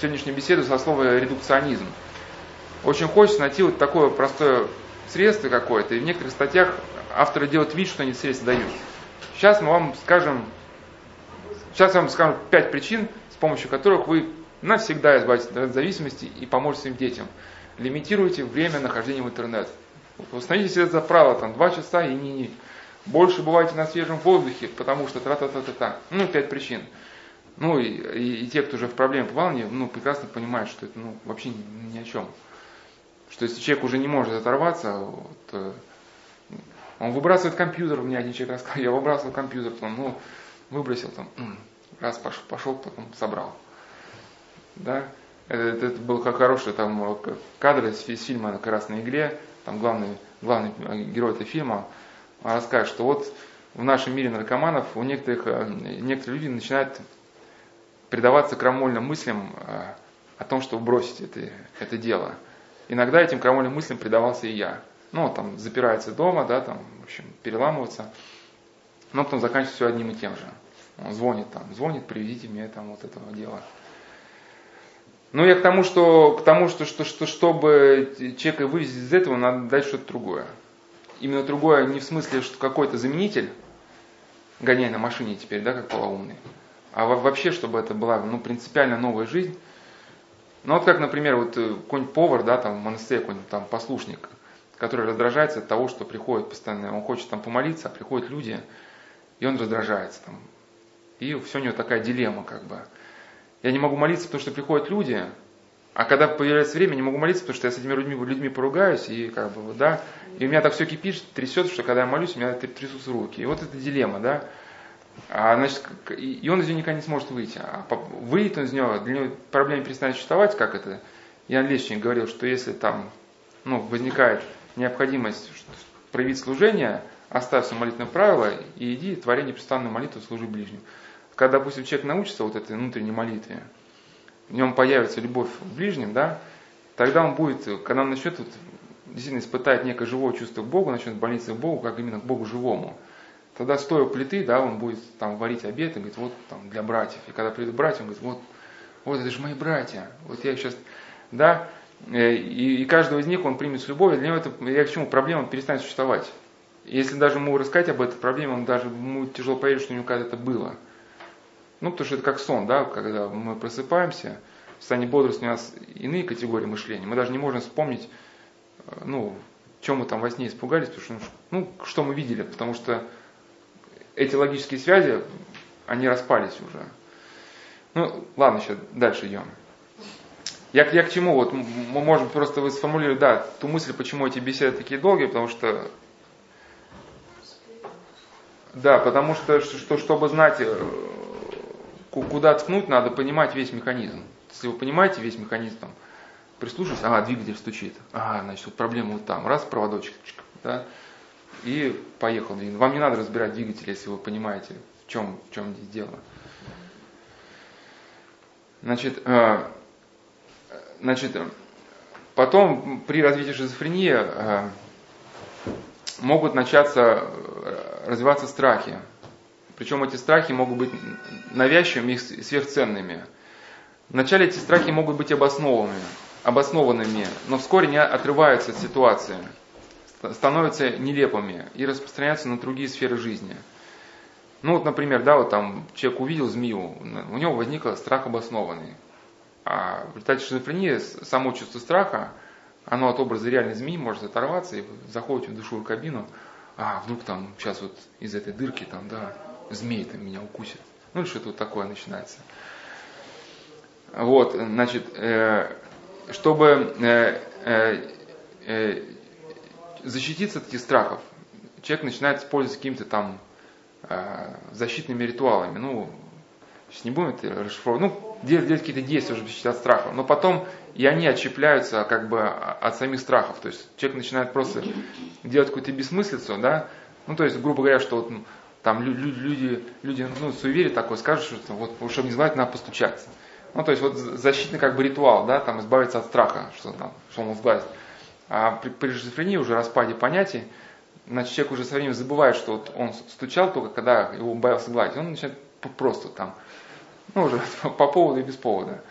S1: сегодняшнюю беседу со слова редукционизм. Очень хочется найти вот такое простое средство какое-то, и в некоторых статьях авторы делают вид, что они средства дают. Сейчас мы вам скажем, сейчас я вам скажу пять причин, с помощью которых вы навсегда избавитесь от зависимости и поможете своим детям. Лимитируйте время нахождения в интернет. Установите себе за правило там два часа и не, не. Больше бывайте на свежем воздухе, потому что тра-та-та-та-та. Ну, пять причин. Ну, и, и, и те, кто уже в проблеме попал, ну, прекрасно понимают, что это ну, вообще ни, ни о чем. Что если человек уже не может оторваться, вот, э, он выбрасывает компьютер, мне один человек рассказал, я выбрасывал компьютер, потом, ну, выбросил там, раз пошел, пошел потом собрал. Да? Это, это был как хороший там кадр из, из фильма на красной игре, там главный, главный герой этого фильма расскажет, что вот в нашем мире наркоманов у некоторых, э, некоторые люди начинают предаваться крамольным мыслям э, о том, чтобы бросить это, это дело. Иногда этим крамольным мыслям предавался и я. Ну, там, запирается дома, да, там, в общем, переламываться. Но потом заканчивается все одним и тем же. Он звонит там, звонит, приведите мне там вот этого дела. Ну, я к тому, что, к тому что, что, что чтобы человека вывести из этого, надо дать что-то другое. Именно другое не в смысле, что какой-то заменитель, гоняй на машине теперь, да, как полоумный, а вообще, чтобы это была ну, принципиально новая жизнь. Ну, вот как, например, вот э, какой-нибудь повар, да, там в монастыре какой-нибудь там послушник, который раздражается от того, что приходит постоянно, он хочет там помолиться, а приходят люди, и он раздражается там. И все у него такая дилемма, как бы. Я не могу молиться, потому что приходят люди, а когда появляется время, не могу молиться, потому что я с этими людьми, людьми поругаюсь, и как бы, да, и у меня так все кипит, трясется, что когда я молюсь, у меня трясутся руки. И вот эта дилемма, да. А, значит, и он из нее никогда не сможет выйти. А выйдет он из нее, для него проблема перестанет существовать, как это Ян Лещин говорил, что если там ну, возникает необходимость проявить служение, оставь все молитвенное правило и иди творя непрестанную молитву, служи ближним. Когда, допустим, человек научится вот этой внутренней молитве, в нем появится любовь к ближним, да, тогда он будет, когда он начнет вот, действительно испытать некое живое чувство к Богу, начнет молиться к Богу, как именно к Богу живому. Тогда стоя у плиты, да, он будет там варить обед и говорит, вот там для братьев. И когда придут братья, он говорит, вот, вот это же мои братья, вот я сейчас, да, э, и, и каждого из них он примет с любовью, для него это, я к чему, проблема перестанет существовать. Если даже ему рассказать об этой проблеме, он даже ему тяжело поверить, что у него когда-то было. Ну, потому что это как сон, да, когда мы просыпаемся, в состоянии бодрости у нас иные категории мышления. Мы даже не можем вспомнить, э, ну, чем мы там во сне испугались, потому что, ну, что мы видели, потому что эти логические связи, они распались уже. Ну, ладно, сейчас дальше идем. Я, я к чему? Вот мы можем просто вы сформулировать, да, ту мысль, почему эти беседы такие долгие, потому что да, потому что, что чтобы знать, э, куда ткнуть, надо понимать весь механизм. Если вы понимаете весь механизм, там, прислушивайтесь, ага, двигатель стучит, ага, значит, вот проблема вот там, раз, проводочек, да, и поехал. Вам не надо разбирать двигатель, если вы понимаете, в чем, в чем здесь дело. Значит, э, значит, потом при развитии шизофрении э, могут начаться э, развиваться страхи. Причем эти страхи могут быть навязчивыми и сверхценными. Вначале эти страхи могут быть обоснованными, обоснованными, но вскоре не отрываются от ситуации становятся нелепыми и распространяются на другие сферы жизни. Ну вот, например, да, вот там человек увидел змею, у него возник страх обоснованный. А в результате шизофрении само чувство страха, оно от образа реальной змеи может оторваться и заходите в душевую кабину, а вдруг там сейчас вот из этой дырки там, да, змей там меня укусит. Ну или что-то вот такое начинается. Вот, значит, э, чтобы э, э, защититься от этих страхов, человек начинает использовать какими-то там защитными ритуалами. Ну, сейчас не будем это расшифровывать. Ну, делать, делать какие-то действия, чтобы защитить от страхов. Но потом и они отщепляются как бы от самих страхов. То есть человек начинает просто делать какую-то бессмыслицу, да. Ну, то есть, грубо говоря, что вот, ну, там люди, люди ну, суеверие такое скажут, что вот, чтобы не звать, надо постучаться. Ну, то есть вот защитный как бы ритуал, да, там избавиться от страха, что там, что он сглазит. А при, при шизофрении уже распаде понятий, значит, человек уже со временем забывает, что вот он стучал только, когда его боялся гладить. Он начинает просто там, ну, уже по поводу и без повода.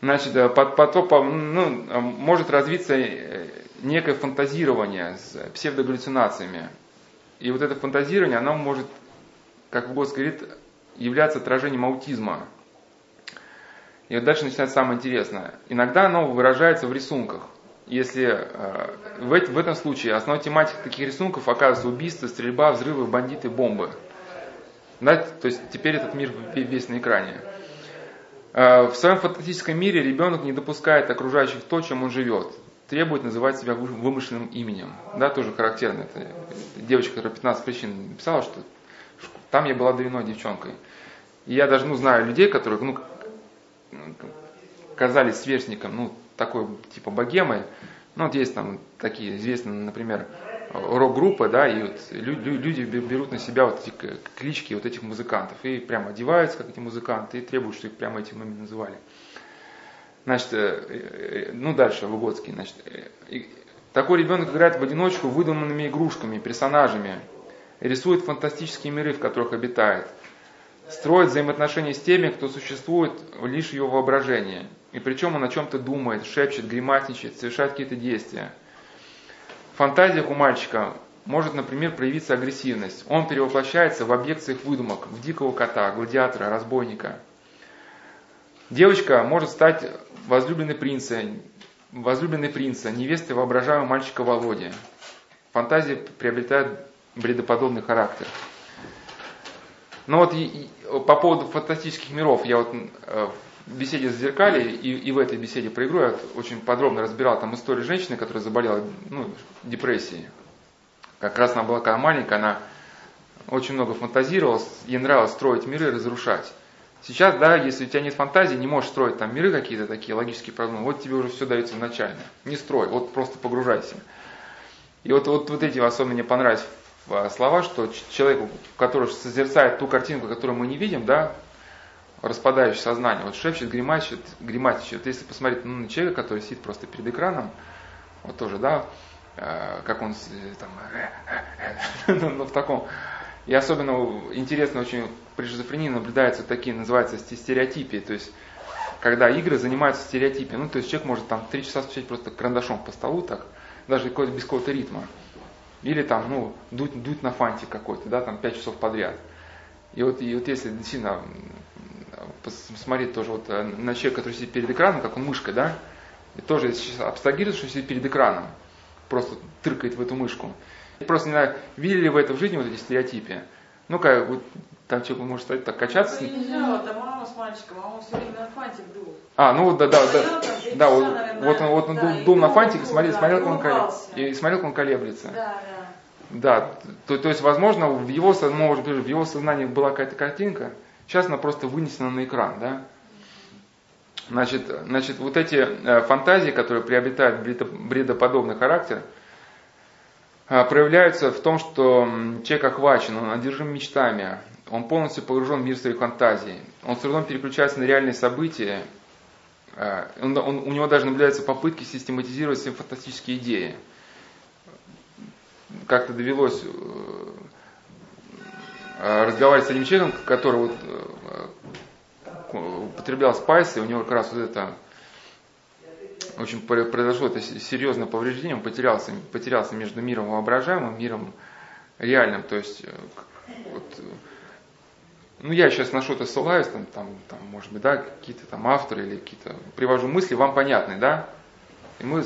S1: Значит, э, потом, ну, может развиться э, некое фантазирование с псевдогаллюцинациями. И вот это фантазирование, оно может, как Гос говорит, являться отражением аутизма. И вот дальше начинается самое интересное. Иногда оно выражается в рисунках. Если э, в, в этом случае основной тематикой таких рисунков оказывается убийство, стрельба, взрывы, бандиты, бомбы. Да? То есть теперь этот мир весь на экране. Э, в своем фантастическом мире ребенок не допускает окружающих то, чем он живет. Требует называть себя вымышленным именем. Да, тоже характерно. Это девочка, которая 15 причин написала, что там я была дрянной девчонкой. И я даже ну, знаю людей, которые ну, казались сверстником, ну, такой типа богемой. Ну, вот есть там такие известные, например, рок-группы, да, и вот люди берут на себя вот эти клички вот этих музыкантов и прямо одеваются, как эти музыканты, и требуют, чтобы их прямо этим именно называли. Значит, э, э, ну дальше, Выгодский, значит, э, такой ребенок играет в одиночку выдуманными игрушками, персонажами, рисует фантастические миры, в которых обитает – строит взаимоотношения с теми, кто существует лишь его воображение. И причем он о чем-то думает, шепчет, гримасничает, совершает какие-то действия. В фантазиях у мальчика может, например, проявиться агрессивность. Он перевоплощается в объект своих выдумок, в дикого кота, гладиатора, разбойника. Девочка может стать возлюбленной принца, возлюбленной принца, невестой воображаемого мальчика Володи. Фантазия приобретает бредоподобный характер. Но вот и, и, по поводу фантастических миров, я вот э, беседе с Зеркали и, и в этой беседе про игру я очень подробно разбирал там историю женщины, которая заболела ну, депрессией. Как раз она была когда маленькая, она очень много фантазировала, ей нравилось строить миры разрушать. Сейчас, да, если у тебя нет фантазии, не можешь строить там миры какие-то такие, логические проблемы, вот тебе уже все дается изначально. Не строй, вот просто погружайся. И вот, вот, вот эти особенно мне понравились слова, что человек, который созерцает ту картинку, которую мы не видим, да, распадающее сознание, вот шепчет, гримачит, гриматичит. Вот если посмотреть ну, на человека, который сидит просто перед экраном, вот тоже, да, э, как он там, ну, ну, в таком, и особенно интересно очень при шизофрении наблюдаются такие, называются стереотипии, то есть когда игры занимаются стереотипией, ну то есть человек может там три часа стучать просто карандашом по столу так, даже без какого-то ритма. Или там, ну, дуть, дуть на фантик какой-то, да, там 5 часов подряд. И вот, и вот если действительно посмотреть тоже вот э, на человека, который сидит перед экраном, как он мышкой, да, и тоже сейчас абстрагирует, что сидит перед экраном, просто тыркает в эту мышку. И просто не знаю, видели ли вы это в жизни, вот эти стереотипы? Ну-ка, вот там человек может стать так качаться.
S4: Ну, не там мама с мальчиком, а он все время на фантик дул.
S1: А, ну вот, да, да, да. Да, вот, вот он, вот он дул, дул на фантик и смотрел, смотрел, как он колеблется. И смотрел, как он колеблется. Да, да. Да, то, то есть, возможно, в его, может быть, в его сознании была какая-то картинка, сейчас она просто вынесена на экран, да. Значит, значит вот эти э, фантазии, которые приобретают бредоподобный характер, э, проявляются в том, что человек охвачен, он одержим мечтами, он полностью погружен в мир своих фантазий, он с трудом переключается на реальные события, э, он, он, у него даже наблюдаются попытки систематизировать свои фантастические идеи – как-то довелось разговаривать с одним человеком, который вот э, употреблял спайсы, у него как раз вот это очень произошло это серьезное повреждение, он потерялся, потерялся между миром воображаемым, миром реальным, то есть э, вот, ну я сейчас на что-то ссылаюсь, там, там, там, может быть, да, какие-то там авторы или какие-то, привожу мысли, вам понятны, да? И мы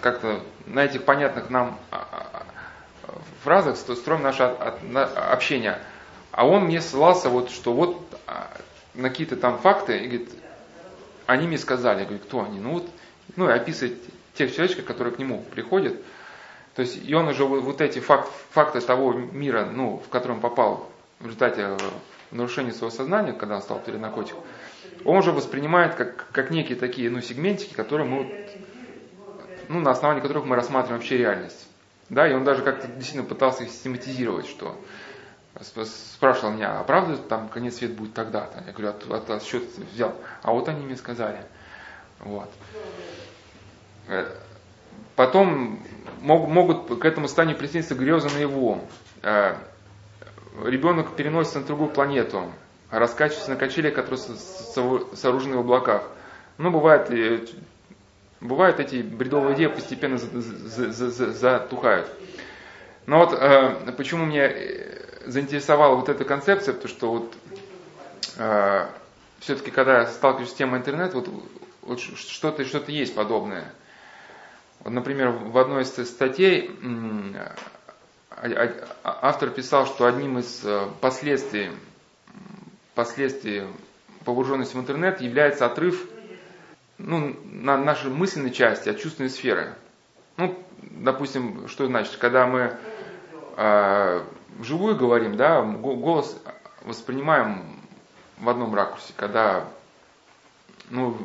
S1: как-то на этих понятных нам а, а, фразах строим наше общение. А он мне ссылался, вот, что вот на какие-то там факты, и говорит, они мне сказали, я говорю, кто они? Ну вот, ну и описывает тех человечков, которые к нему приходят. То есть, и он уже вот эти факт, факты того мира, ну, в котором попал в результате э, нарушения своего сознания, когда он стал перед наркотиком, он уже воспринимает как, как некие такие ну, сегментики, которые мы, ну, на основании которых мы рассматриваем вообще реальность. Да, и он даже как-то действительно пытался их систематизировать, что спрашивал меня, а правда там конец свет будет тогда-то? Я говорю, от, от, от счет взял. А вот они мне сказали. Вот. Э, потом мог, могут к этому состоянию присоединиться грезы на его. Э, ребенок переносится на другую планету, раскачивается на качели, которые сооружены в облаках. Ну, бывает, бывают эти бредовые идеи постепенно затухают. Но вот э, почему меня заинтересовала вот эта концепция, потому что вот э, все-таки, когда сталкиваюсь с темой интернет, вот, вот что-то что есть подобное. Вот, например, в одной из статей автор писал, что одним из э, последствий, последствий погруженности в интернет является отрыв ну, на нашей мысленной части от чувственной сферы. Ну, допустим, что значит, когда мы э, вживую говорим, да, голос воспринимаем в одном ракурсе, когда, ну,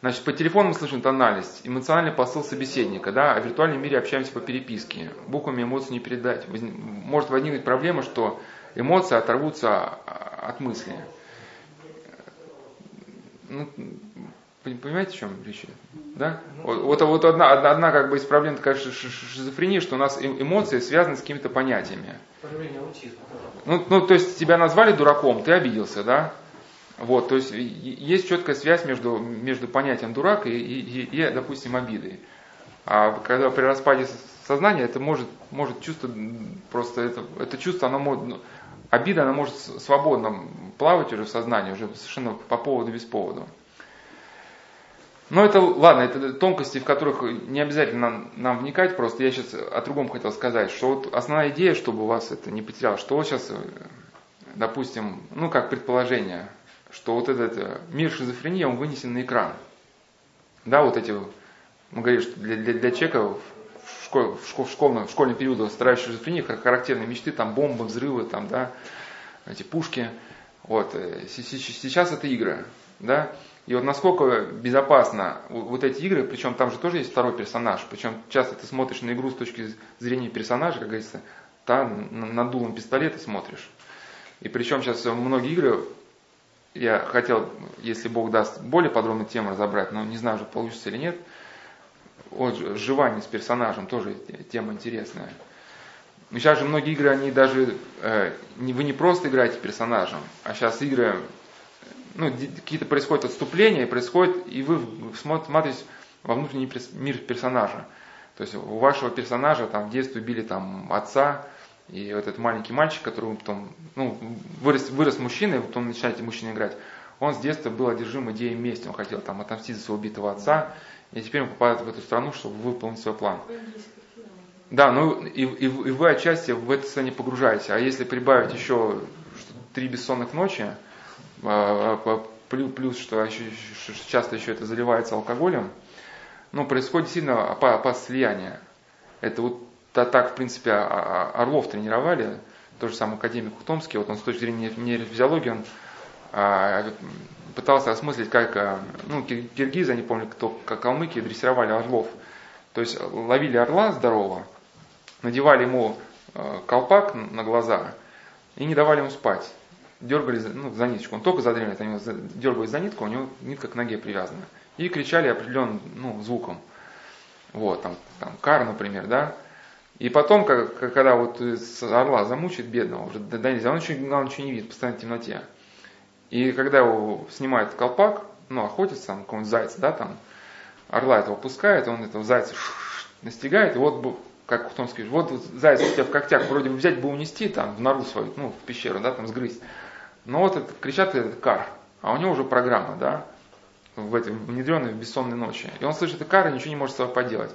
S1: значит, по телефону мы слышим тональность, эмоциональный посыл собеседника, да, а в виртуальном мире общаемся по переписке, буквами эмоций не передать. Может возникнуть проблема, что эмоции оторвутся от мысли. Ну, Понимаете, о чем речь? Да? Вот, вот, вот одна, одна, одна как бы из проблем такая шизофрения, что у нас эмоции связаны с какими-то понятиями. Ну, ну, то есть тебя назвали дураком, ты обиделся, да? Вот, то есть есть четкая связь между, между понятием дурак и, и, и, допустим, обидой. А когда при распаде сознания это может, может чувство, просто это, это чувство, оно может, ну, обида, она может свободно плавать уже в сознании, уже совершенно по поводу, без повода. Но это, ладно, это тонкости, в которых не обязательно нам, нам вникать, просто я сейчас о другом хотел сказать, что вот основная идея, чтобы у вас это не потеряло, что вот сейчас, допустим, ну как предположение, что вот этот э, мир шизофрении, он вынесен на экран. Да, вот эти, мы говорим, что для, для, для человека в, школ, в, школ, в, школьном, в школьном периоде страдающей шизофрении характерные мечты, там бомбы, взрывы, там, да, эти пушки. Вот. Э, сейчас это игры. Да? И вот насколько безопасно вот эти игры, причем там же тоже есть второй персонаж, причем часто ты смотришь на игру с точки зрения персонажа, как говорится, там над дулом пистолета смотришь. И причем сейчас многие игры, я хотел, если Бог даст, более подробно тему разобрать, но не знаю, уже получится или нет. Вот сживание с персонажем тоже тема интересная. Сейчас же многие игры, они даже, э, вы не просто играете персонажем, а сейчас игры ну, какие-то происходят отступления, происходит, и вы смотрите во внутренний мир персонажа. То есть у вашего персонажа там в детстве убили там отца, и вот этот маленький мальчик, который потом, ну, вырос, вырос мужчиной, потом начинаете мужчиной играть, он с детства был одержим идеей мести, он хотел там отомстить за своего убитого отца, и теперь он попадает в эту страну, чтобы выполнить свой план. Да, ну и, и, и вы отчасти в это состояние погружаете. А если прибавить еще три бессонных ночи, плюс, что часто еще это заливается алкоголем, ну, происходит сильно опасное слияние. Это вот так, в принципе, а, Орлов тренировали, то же самое академик Ухтомский, вот он с точки зрения нейрофизиологии, он пытался осмыслить, как, ну, киргизы, не помню, кто, как калмыки дрессировали орлов. То есть ловили орла здорового, надевали ему колпак на глаза и не давали ему спать дергали ну, за ниточку. Он только задремлет, они дергали за нитку, у него нитка к ноге привязана. И кричали определенным ну, звуком. Вот, там, там кар, например, да. И потом, как, когда вот орла замучит бедного, уже да нельзя, он ничего, он ничего не видит, постоянно в темноте. И когда его снимает колпак, ну, охотится, там, какого-нибудь зайца, да, там, орла этого пускает, он этого зайца настигает, и вот, как потом скажешь, вот заяц у тебя в когтях, вроде бы взять бы унести там в нору свою, ну, в пещеру, да, там сгрызть. Но вот это, кричат этот кар, а у него уже программа, да. в этой внедренной в бессонной ночи. И он слышит Икара, ничего не может с собой поделать.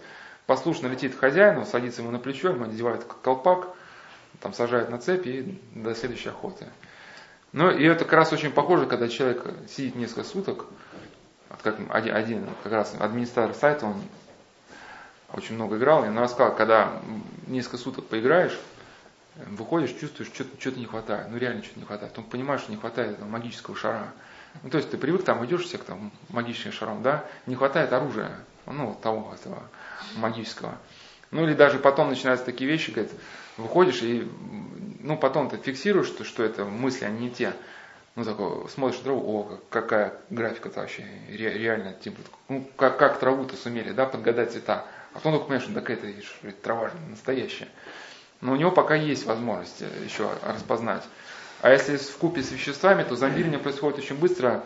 S1: Послушно летит к хозяину, садится ему на плечо, ему надевает колпак, там сажают на цепи и до следующей охоты. Ну и это как раз очень похоже, когда человек сидит несколько суток, как один, один как раз администратор сайта, он очень много играл, и он рассказал, когда несколько суток поиграешь, выходишь, чувствуешь, что-то, не хватает, ну реально что-то не хватает, потом понимаешь, что не хватает там, магического шара. Ну, то есть ты привык там, идешь всех там магическим шаром, да, не хватает оружия, ну, того этого магического. Ну, или даже потом начинаются такие вещи, говорит, выходишь и, ну, потом ты фиксируешь, что, что это мысли, они не те. Ну, такой, смотришь траву, о, какая графика-то вообще, ре, реально, типа, ну, как, как траву-то сумели, да, подгадать цвета. А потом только понимаешь, что так это, трава же настоящая. Но у него пока есть возможность э, еще распознать. А если в купе с веществами, то зомбирование происходит очень быстро.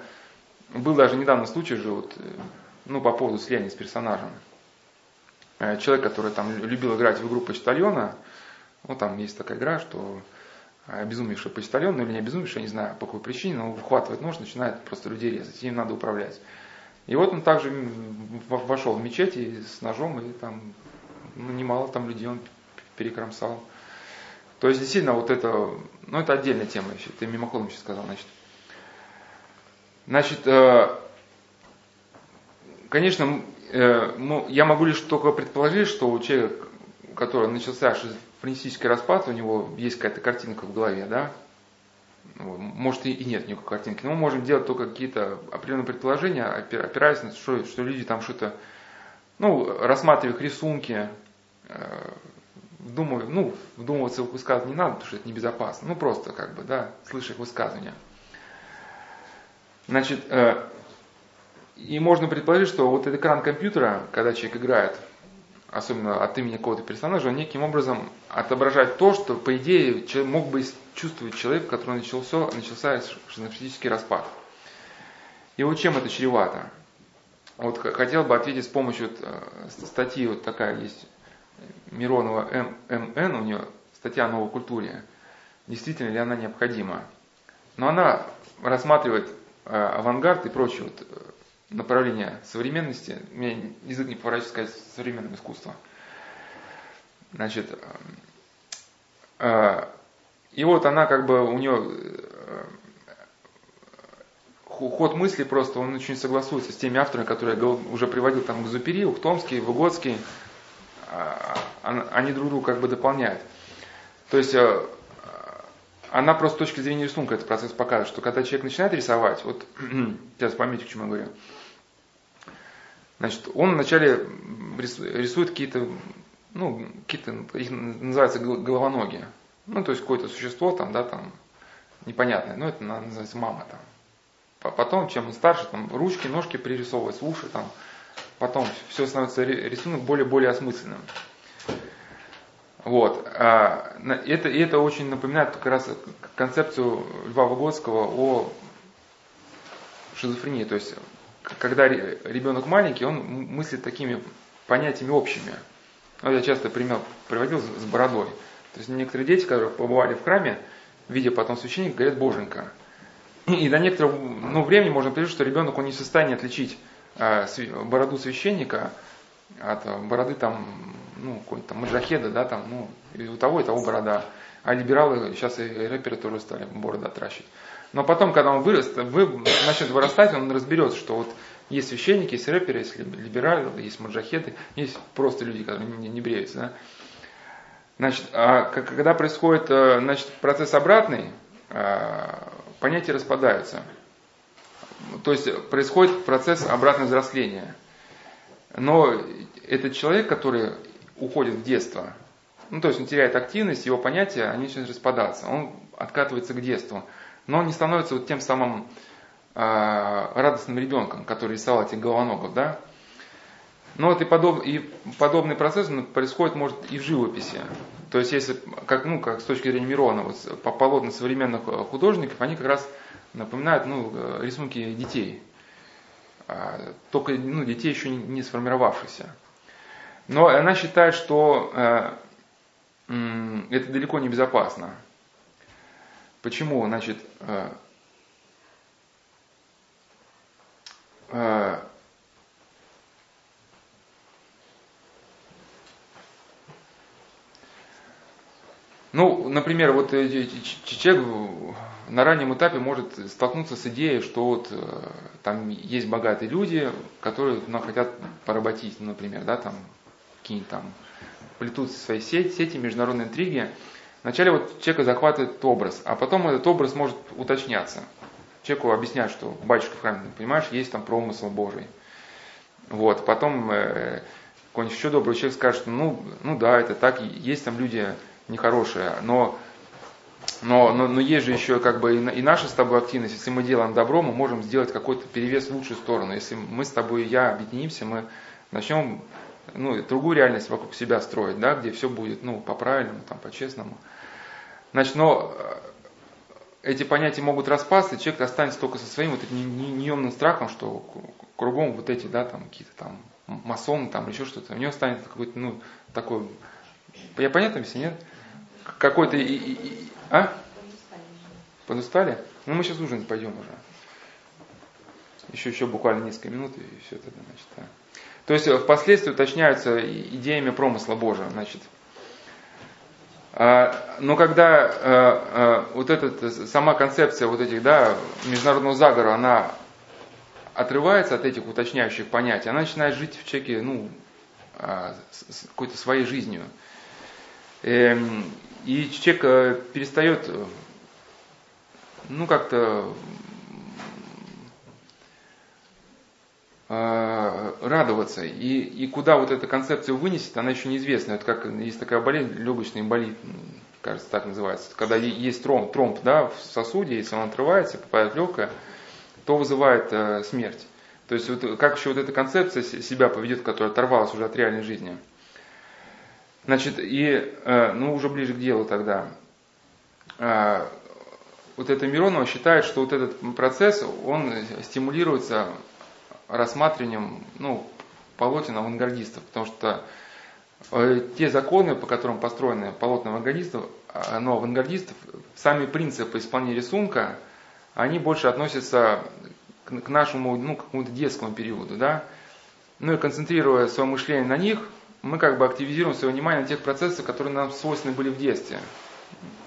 S1: Был даже недавно случай же, вот, э, ну, по поводу слияния с персонажем. Э, человек, который там любил играть в игру почтальона, ну, там есть такая игра, что обезумевший почтальон, ну или не обезумевший, я не знаю по какой причине, но выхватывает нож, начинает просто людей резать, им надо управлять. И вот он также вошел в мечеть и с ножом, и там ну, немало там людей он перекромсал. То есть действительно вот это, ну это отдельная тема еще, ты мимоходом сейчас сказал, значит. Значит, э, конечно, э, я могу лишь только предположить, что у человека, у которого начался шизофренический распад, у него есть какая-то картинка в голове, да, может и нет никакой картинки, но мы можем делать только какие-то определенные предположения, опираясь на то, что люди там что-то, ну, рассматривая их рисунки, э, вдумывая, ну, вдумываться в их высказывания не надо, потому что это небезопасно, ну, просто как бы, да, слыша их высказывания. Значит, э, и можно предположить, что вот этот экран компьютера, когда человек играет, особенно от имени какого-то персонажа, он неким образом отображает то, что, по идее, мог бы чувствовать человек, у которого начался, начался шизофренический распад. И вот чем это чревато? Вот хотел бы ответить с помощью вот, э, статьи, вот такая есть, Миронова ММН, у нее статья о новой культуре. Действительно ли она необходима? Но она рассматривает э, авангард и прочие вот э, направления современности. Меня язык не поворачивается сказать современное искусство. Значит, и вот она как бы, у нее э, ход мысли просто, он очень согласуется с теми авторами, которые я уже приводил, там, Гзупери, Ухтомский, Выгодский, они друг друга как бы дополняют. То есть э, она просто с точки зрения рисунка этот процесс показывает, что когда человек начинает рисовать, вот сейчас поймите, к чему я говорю, значит, он вначале рисует какие-то, ну, какие-то, их называются головоногие. Ну, то есть какое-то существо там, да, там, непонятное. Ну, это называется мама там. Потом, чем он старше, там, ручки, ножки пририсовываются, уши там. Потом все становится рисунок более-более осмысленным. Вот. А, это, это очень напоминает как раз концепцию Льва Выгодского о шизофрении. То есть, когда ребенок маленький, он мыслит такими понятиями общими. Вот я часто пример приводил с бородой. То есть некоторые дети, которые побывали в храме, видя потом священника, говорят «боженька». И до некоторого ну, времени можно прийти, что ребенок он не в состоянии отличить бороду священника от э, бороды там, ну, какой-то маджахеда, да, там, ну, и у того, и того борода. А либералы, сейчас и рэперы тоже стали бороды отращивать. Но потом, когда он вырос, вы, начнет вырастать, он разберется, что вот есть священники, есть рэперы, есть либералы, есть маджахеды, есть просто люди, которые не, не бреются. Да? Значит, а когда происходит э, значит, процесс обратный, э, понятия распадаются. То есть происходит процесс обратного взросления. Но этот человек, который уходит в детство, ну, то есть он теряет активность, его понятия, они начинают распадаться. Он откатывается к детству. Но он не становится вот тем самым э, радостным ребенком, который рисовал этих головоногов, да? Но вот и, подоб, и подобный процесс происходит, может, и в живописи. То есть, если, как, ну, как с точки зрения Мирона, вот, по полотна современных э, художников, они как раз напоминают ну, э, рисунки детей. А, только ну, детей еще не сформировавшихся. Но она считает, что э, это далеко не безопасно. Почему? Значит, э, Ну, например, вот человек на раннем этапе может столкнуться с идеей, что вот э, там есть богатые люди, которые ну, хотят поработить, ну, например, да, там какие-нибудь там плетут свои сети, сети международные интриги. Вначале вот человека захватывает образ, а потом этот образ может уточняться. Человеку объяснять, что батюшка в храме, понимаешь, есть там промысел Божий. Вот, потом э, какой-нибудь еще добрый человек скажет, ну, ну да, это так, есть там люди нехорошее, но, но, но, но есть же еще как бы и, и наша с тобой активность, если мы делаем добро, мы можем сделать какой-то перевес в лучшую сторону. Если мы с тобой и я объединимся, мы начнем ну, другую реальность вокруг себя строить, да, где все будет ну, по-правильному, там, по-честному. Значит, но э, эти понятия могут распасться, человек останется только со своим вот этим неемным страхом, что кругом вот эти, да, там, какие-то там масоны, там, еще что-то. У него станет какой-то, ну, такой, я понятно, если нет? какой-то... А? Подустали? Ну, мы сейчас ужинать пойдем уже. Еще, еще буквально несколько минут, и все это, значит, да. То есть, впоследствии уточняются идеями промысла Божия, значит. А, но когда а, а, вот эта сама концепция вот этих, да, международного заговора, она отрывается от этих уточняющих понятий, она начинает жить в человеке, ну, какой-то своей жизнью. И человек э, перестает, э, ну, как-то э, радоваться. И, и куда вот эта концепция вынесет, она еще неизвестна. Это как есть такая болезнь, легочный болит, кажется, так называется. Когда есть тромб, тромб да, в сосуде, если он отрывается, попадает в легкое, то вызывает э, смерть. То есть вот, как еще вот эта концепция себя поведет, которая оторвалась уже от реальной жизни. Значит, и, э, ну, уже ближе к делу тогда. Э, вот это Миронова считает, что вот этот процесс, он стимулируется рассматриванием, ну, полотен авангардистов, потому что э, те законы, по которым построены полотна авангардистов, но авангардистов, сами принципы исполнения рисунка, они больше относятся к нашему, ну, какому-то детскому периоду, да. Ну и концентрируя свое мышление на них, мы как бы активизируем свое внимание на тех процессах, которые нам свойственны были в детстве.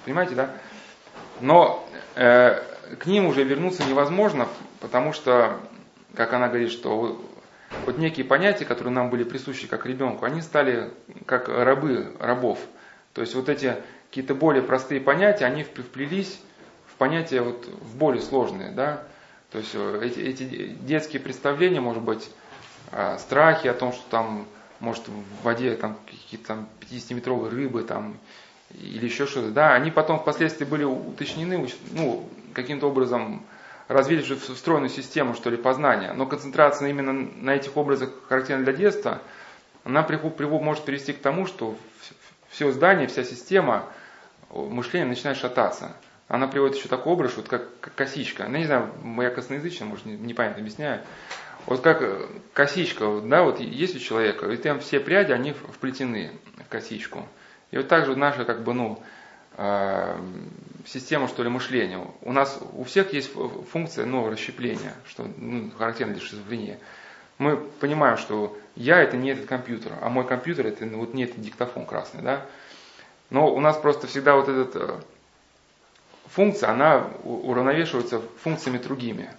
S1: Понимаете, да? Но э, к ним уже вернуться невозможно, потому что, как она говорит, что вот некие понятия, которые нам были присущи как ребенку, они стали как рабы рабов. То есть вот эти какие-то более простые понятия, они вплелись в понятия вот в более сложные, да. То есть э, эти, эти детские представления, может быть, страхи о том, что там может в воде там какие-то там 50-метровые рыбы там или еще что-то, да, они потом впоследствии были уточнены, ну, каким-то образом развили же встроенную систему, что ли, познания. Но концентрация именно на этих образах, характерна для детства, она может привести к тому, что все здание, вся система мышления начинает шататься. Она приводит еще такой образ, вот как, косичка. Ну, не знаю, моя косноязычная, может, непонятно объясняю. Вот как э, косичка, да, вот есть у человека, и там все пряди, они вплетены в косичку. И вот так же наша, как бы, ну, э, система, что ли, мышления. У нас у всех есть функция, ну, расщепления, что ну, характерно для шизофрении. Мы понимаем, что я это не этот компьютер, а мой компьютер это ну, вот не этот диктофон красный, да. Но у нас просто всегда вот эта э, функция, она уравновешивается функциями другими.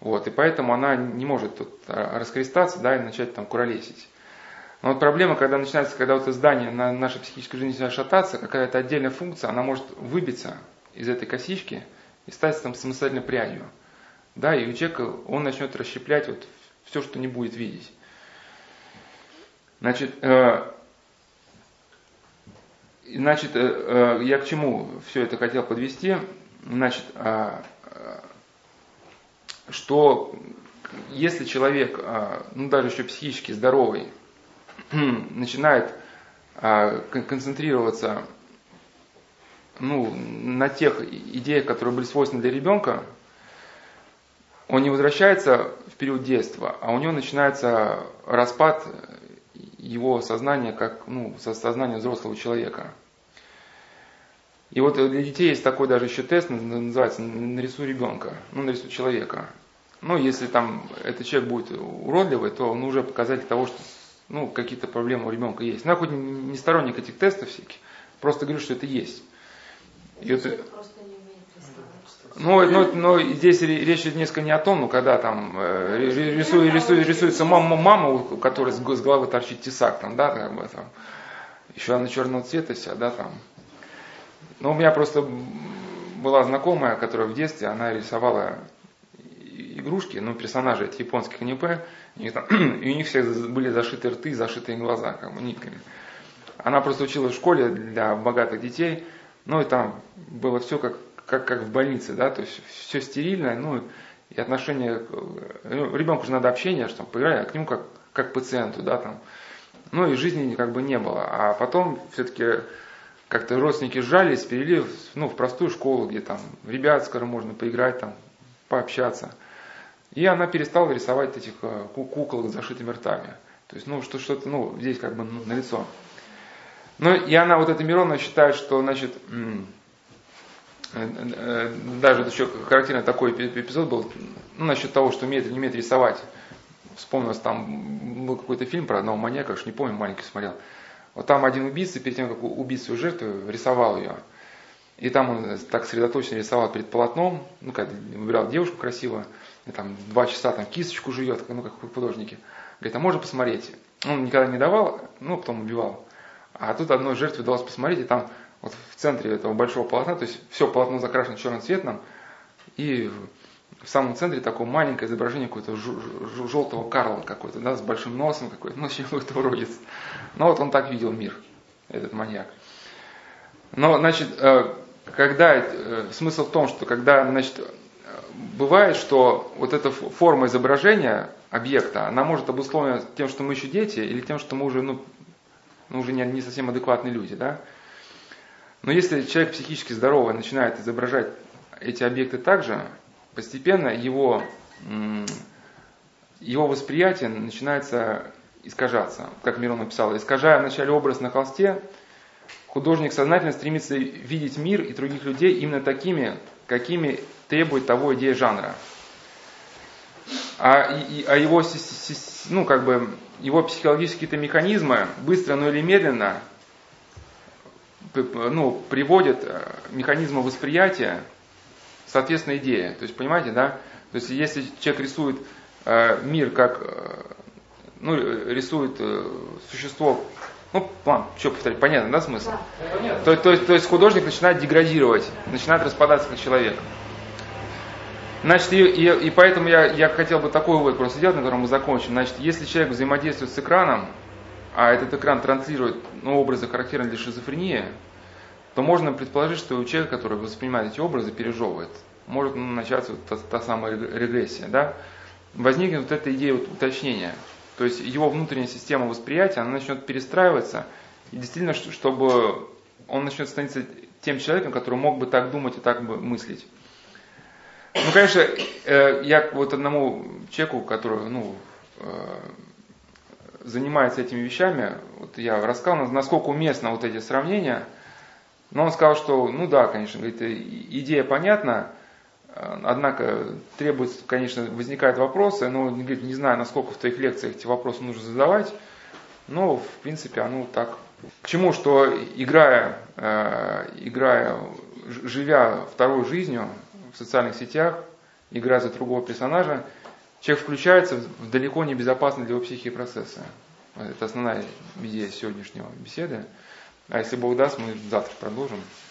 S1: Вот, и поэтому она не может тут а, раскрестаться да, и начать там куролесить. Но вот проблема, когда начинается, когда вот это здание на нашей психической жизни начинает шататься, какая-то отдельная функция, она может выбиться из этой косички и стать там самостоятельной прядью. Да, и у человека он начнет расщеплять вот все, что не будет видеть. Значит, э, значит э, э, я к чему все это хотел подвести? Значит, э, что если человек, а, ну даже еще психически здоровый, начинает а, концентрироваться ну, на тех идеях, которые были свойственны для ребенка, он не возвращается в период детства, а у него начинается распад его сознания как ну, сознания взрослого человека. И вот для детей есть такой даже еще тест, называется «Нарисуй ребенка», ну, нарисуй человека. Ну, если там этот человек будет уродливый, то он уже показатель того, что ну, какие-то проблемы у ребенка есть. Ну, я хоть не сторонник этих тестов всяких, просто говорю, что это есть. И это, ну, ну, но здесь речь идет несколько не о том, ну, когда там э, рисует, рисует, рисуется мама, мама, у которой с головы торчит тесак, там, да, как бы там, еще она черного цвета вся, да, там. Но у меня просто была знакомая, которая в детстве, она рисовала игрушки, ну, персонажи эти японских аниме, и, у них все были зашиты рты, зашитые глаза, как бы нитками. Она просто училась в школе для богатых детей, ну и там было все как, как, как в больнице, да, то есть все стерильно, ну и отношение, ну, ребенку же надо общение, что там, поиграть, а к нему как, как пациенту, да, там. Ну и жизни как бы не было. А потом все-таки как-то родственники сжались, перевели ну, в простую школу, где там ребят, скоро можно поиграть, там, пообщаться. И она перестала рисовать этих э, кукол с зашитыми ртами. То есть, ну, что, что-то, ну, здесь как бы ну, лицо. Ну, и она, вот эта Миронова, считает, что, значит, э, э, даже еще характерный такой эпизод был, ну, насчет того, что умеет или не умеет рисовать. Вспомнилось, там был какой-то фильм про одного маньяка, уж не помню, маленький смотрел. Вот там один убийца, перед тем, как убить свою жертву, рисовал ее. И там он так сосредоточенно рисовал перед полотном, ну, когда выбирал девушку красивую, и там два часа там кисточку жует, ну, как художники. Говорит, а можно посмотреть? Он никогда не давал, ну, потом убивал. А тут одной жертве удалось посмотреть, и там вот в центре этого большого полотна, то есть все полотно закрашено черным цветом, и в самом центре такое маленькое изображение какого-то желтого Карла какой-то, да, с большим носом какой-то, ну, чем какой-то уродец. Ну, вот он так видел мир, этот маньяк. Но, значит, э, когда, э, смысл в том, что когда, значит, бывает, что вот эта форма изображения объекта, она может обусловлена тем, что мы еще дети, или тем, что мы уже, ну, ну уже не, не совсем адекватные люди, да. Но если человек психически здоровый начинает изображать эти объекты также, постепенно его, его восприятие начинается искажаться. Как Мирон написал, искажая вначале образ на холсте, художник сознательно стремится видеть мир и других людей именно такими, какими требует того идея жанра. А, и, а его, ну, как бы, его психологические -то механизмы быстро, но или медленно ну, приводят э, механизмы восприятия соответственно идее. То есть, понимаете, да? То есть, если человек рисует э, мир как, э, ну, рисует э, существо, ну, ладно, что повторять, понятно, да, смысл? Да. То, то, то есть художник начинает деградировать, начинает распадаться как человек. Значит, и, и, и поэтому я, я хотел бы такой вывод просто сделать, на котором мы закончим. Значит, если человек взаимодействует с экраном, а этот экран транслирует ну, образы, характерные для шизофрении, то можно предположить, что у человека, который воспринимает эти образы, пережевывает. Может ну, начаться вот та, та самая регрессия. Да? Возникнет вот эта идея вот, уточнения. То есть его внутренняя система восприятия, она начнет перестраиваться, и действительно, чтобы он начнет становиться тем человеком, который мог бы так думать и так бы мыслить. Ну, конечно, э, я вот одному человеку, который, ну, э, занимается этими вещами, вот я рассказал, насколько уместно вот эти сравнения, но он сказал, что, ну да, конечно, говорит, идея понятна, однако требуется, конечно, возникают вопросы, но говорит, не знаю, насколько в твоих лекциях эти вопросы нужно задавать, но, в принципе, оно так. К чему, что играя, э, играя, живя второй жизнью, в социальных сетях, играя за другого персонажа, человек включается в далеко не безопасные для его психики процессы. Это основная идея сегодняшнего беседы. А если Бог даст, мы завтра продолжим.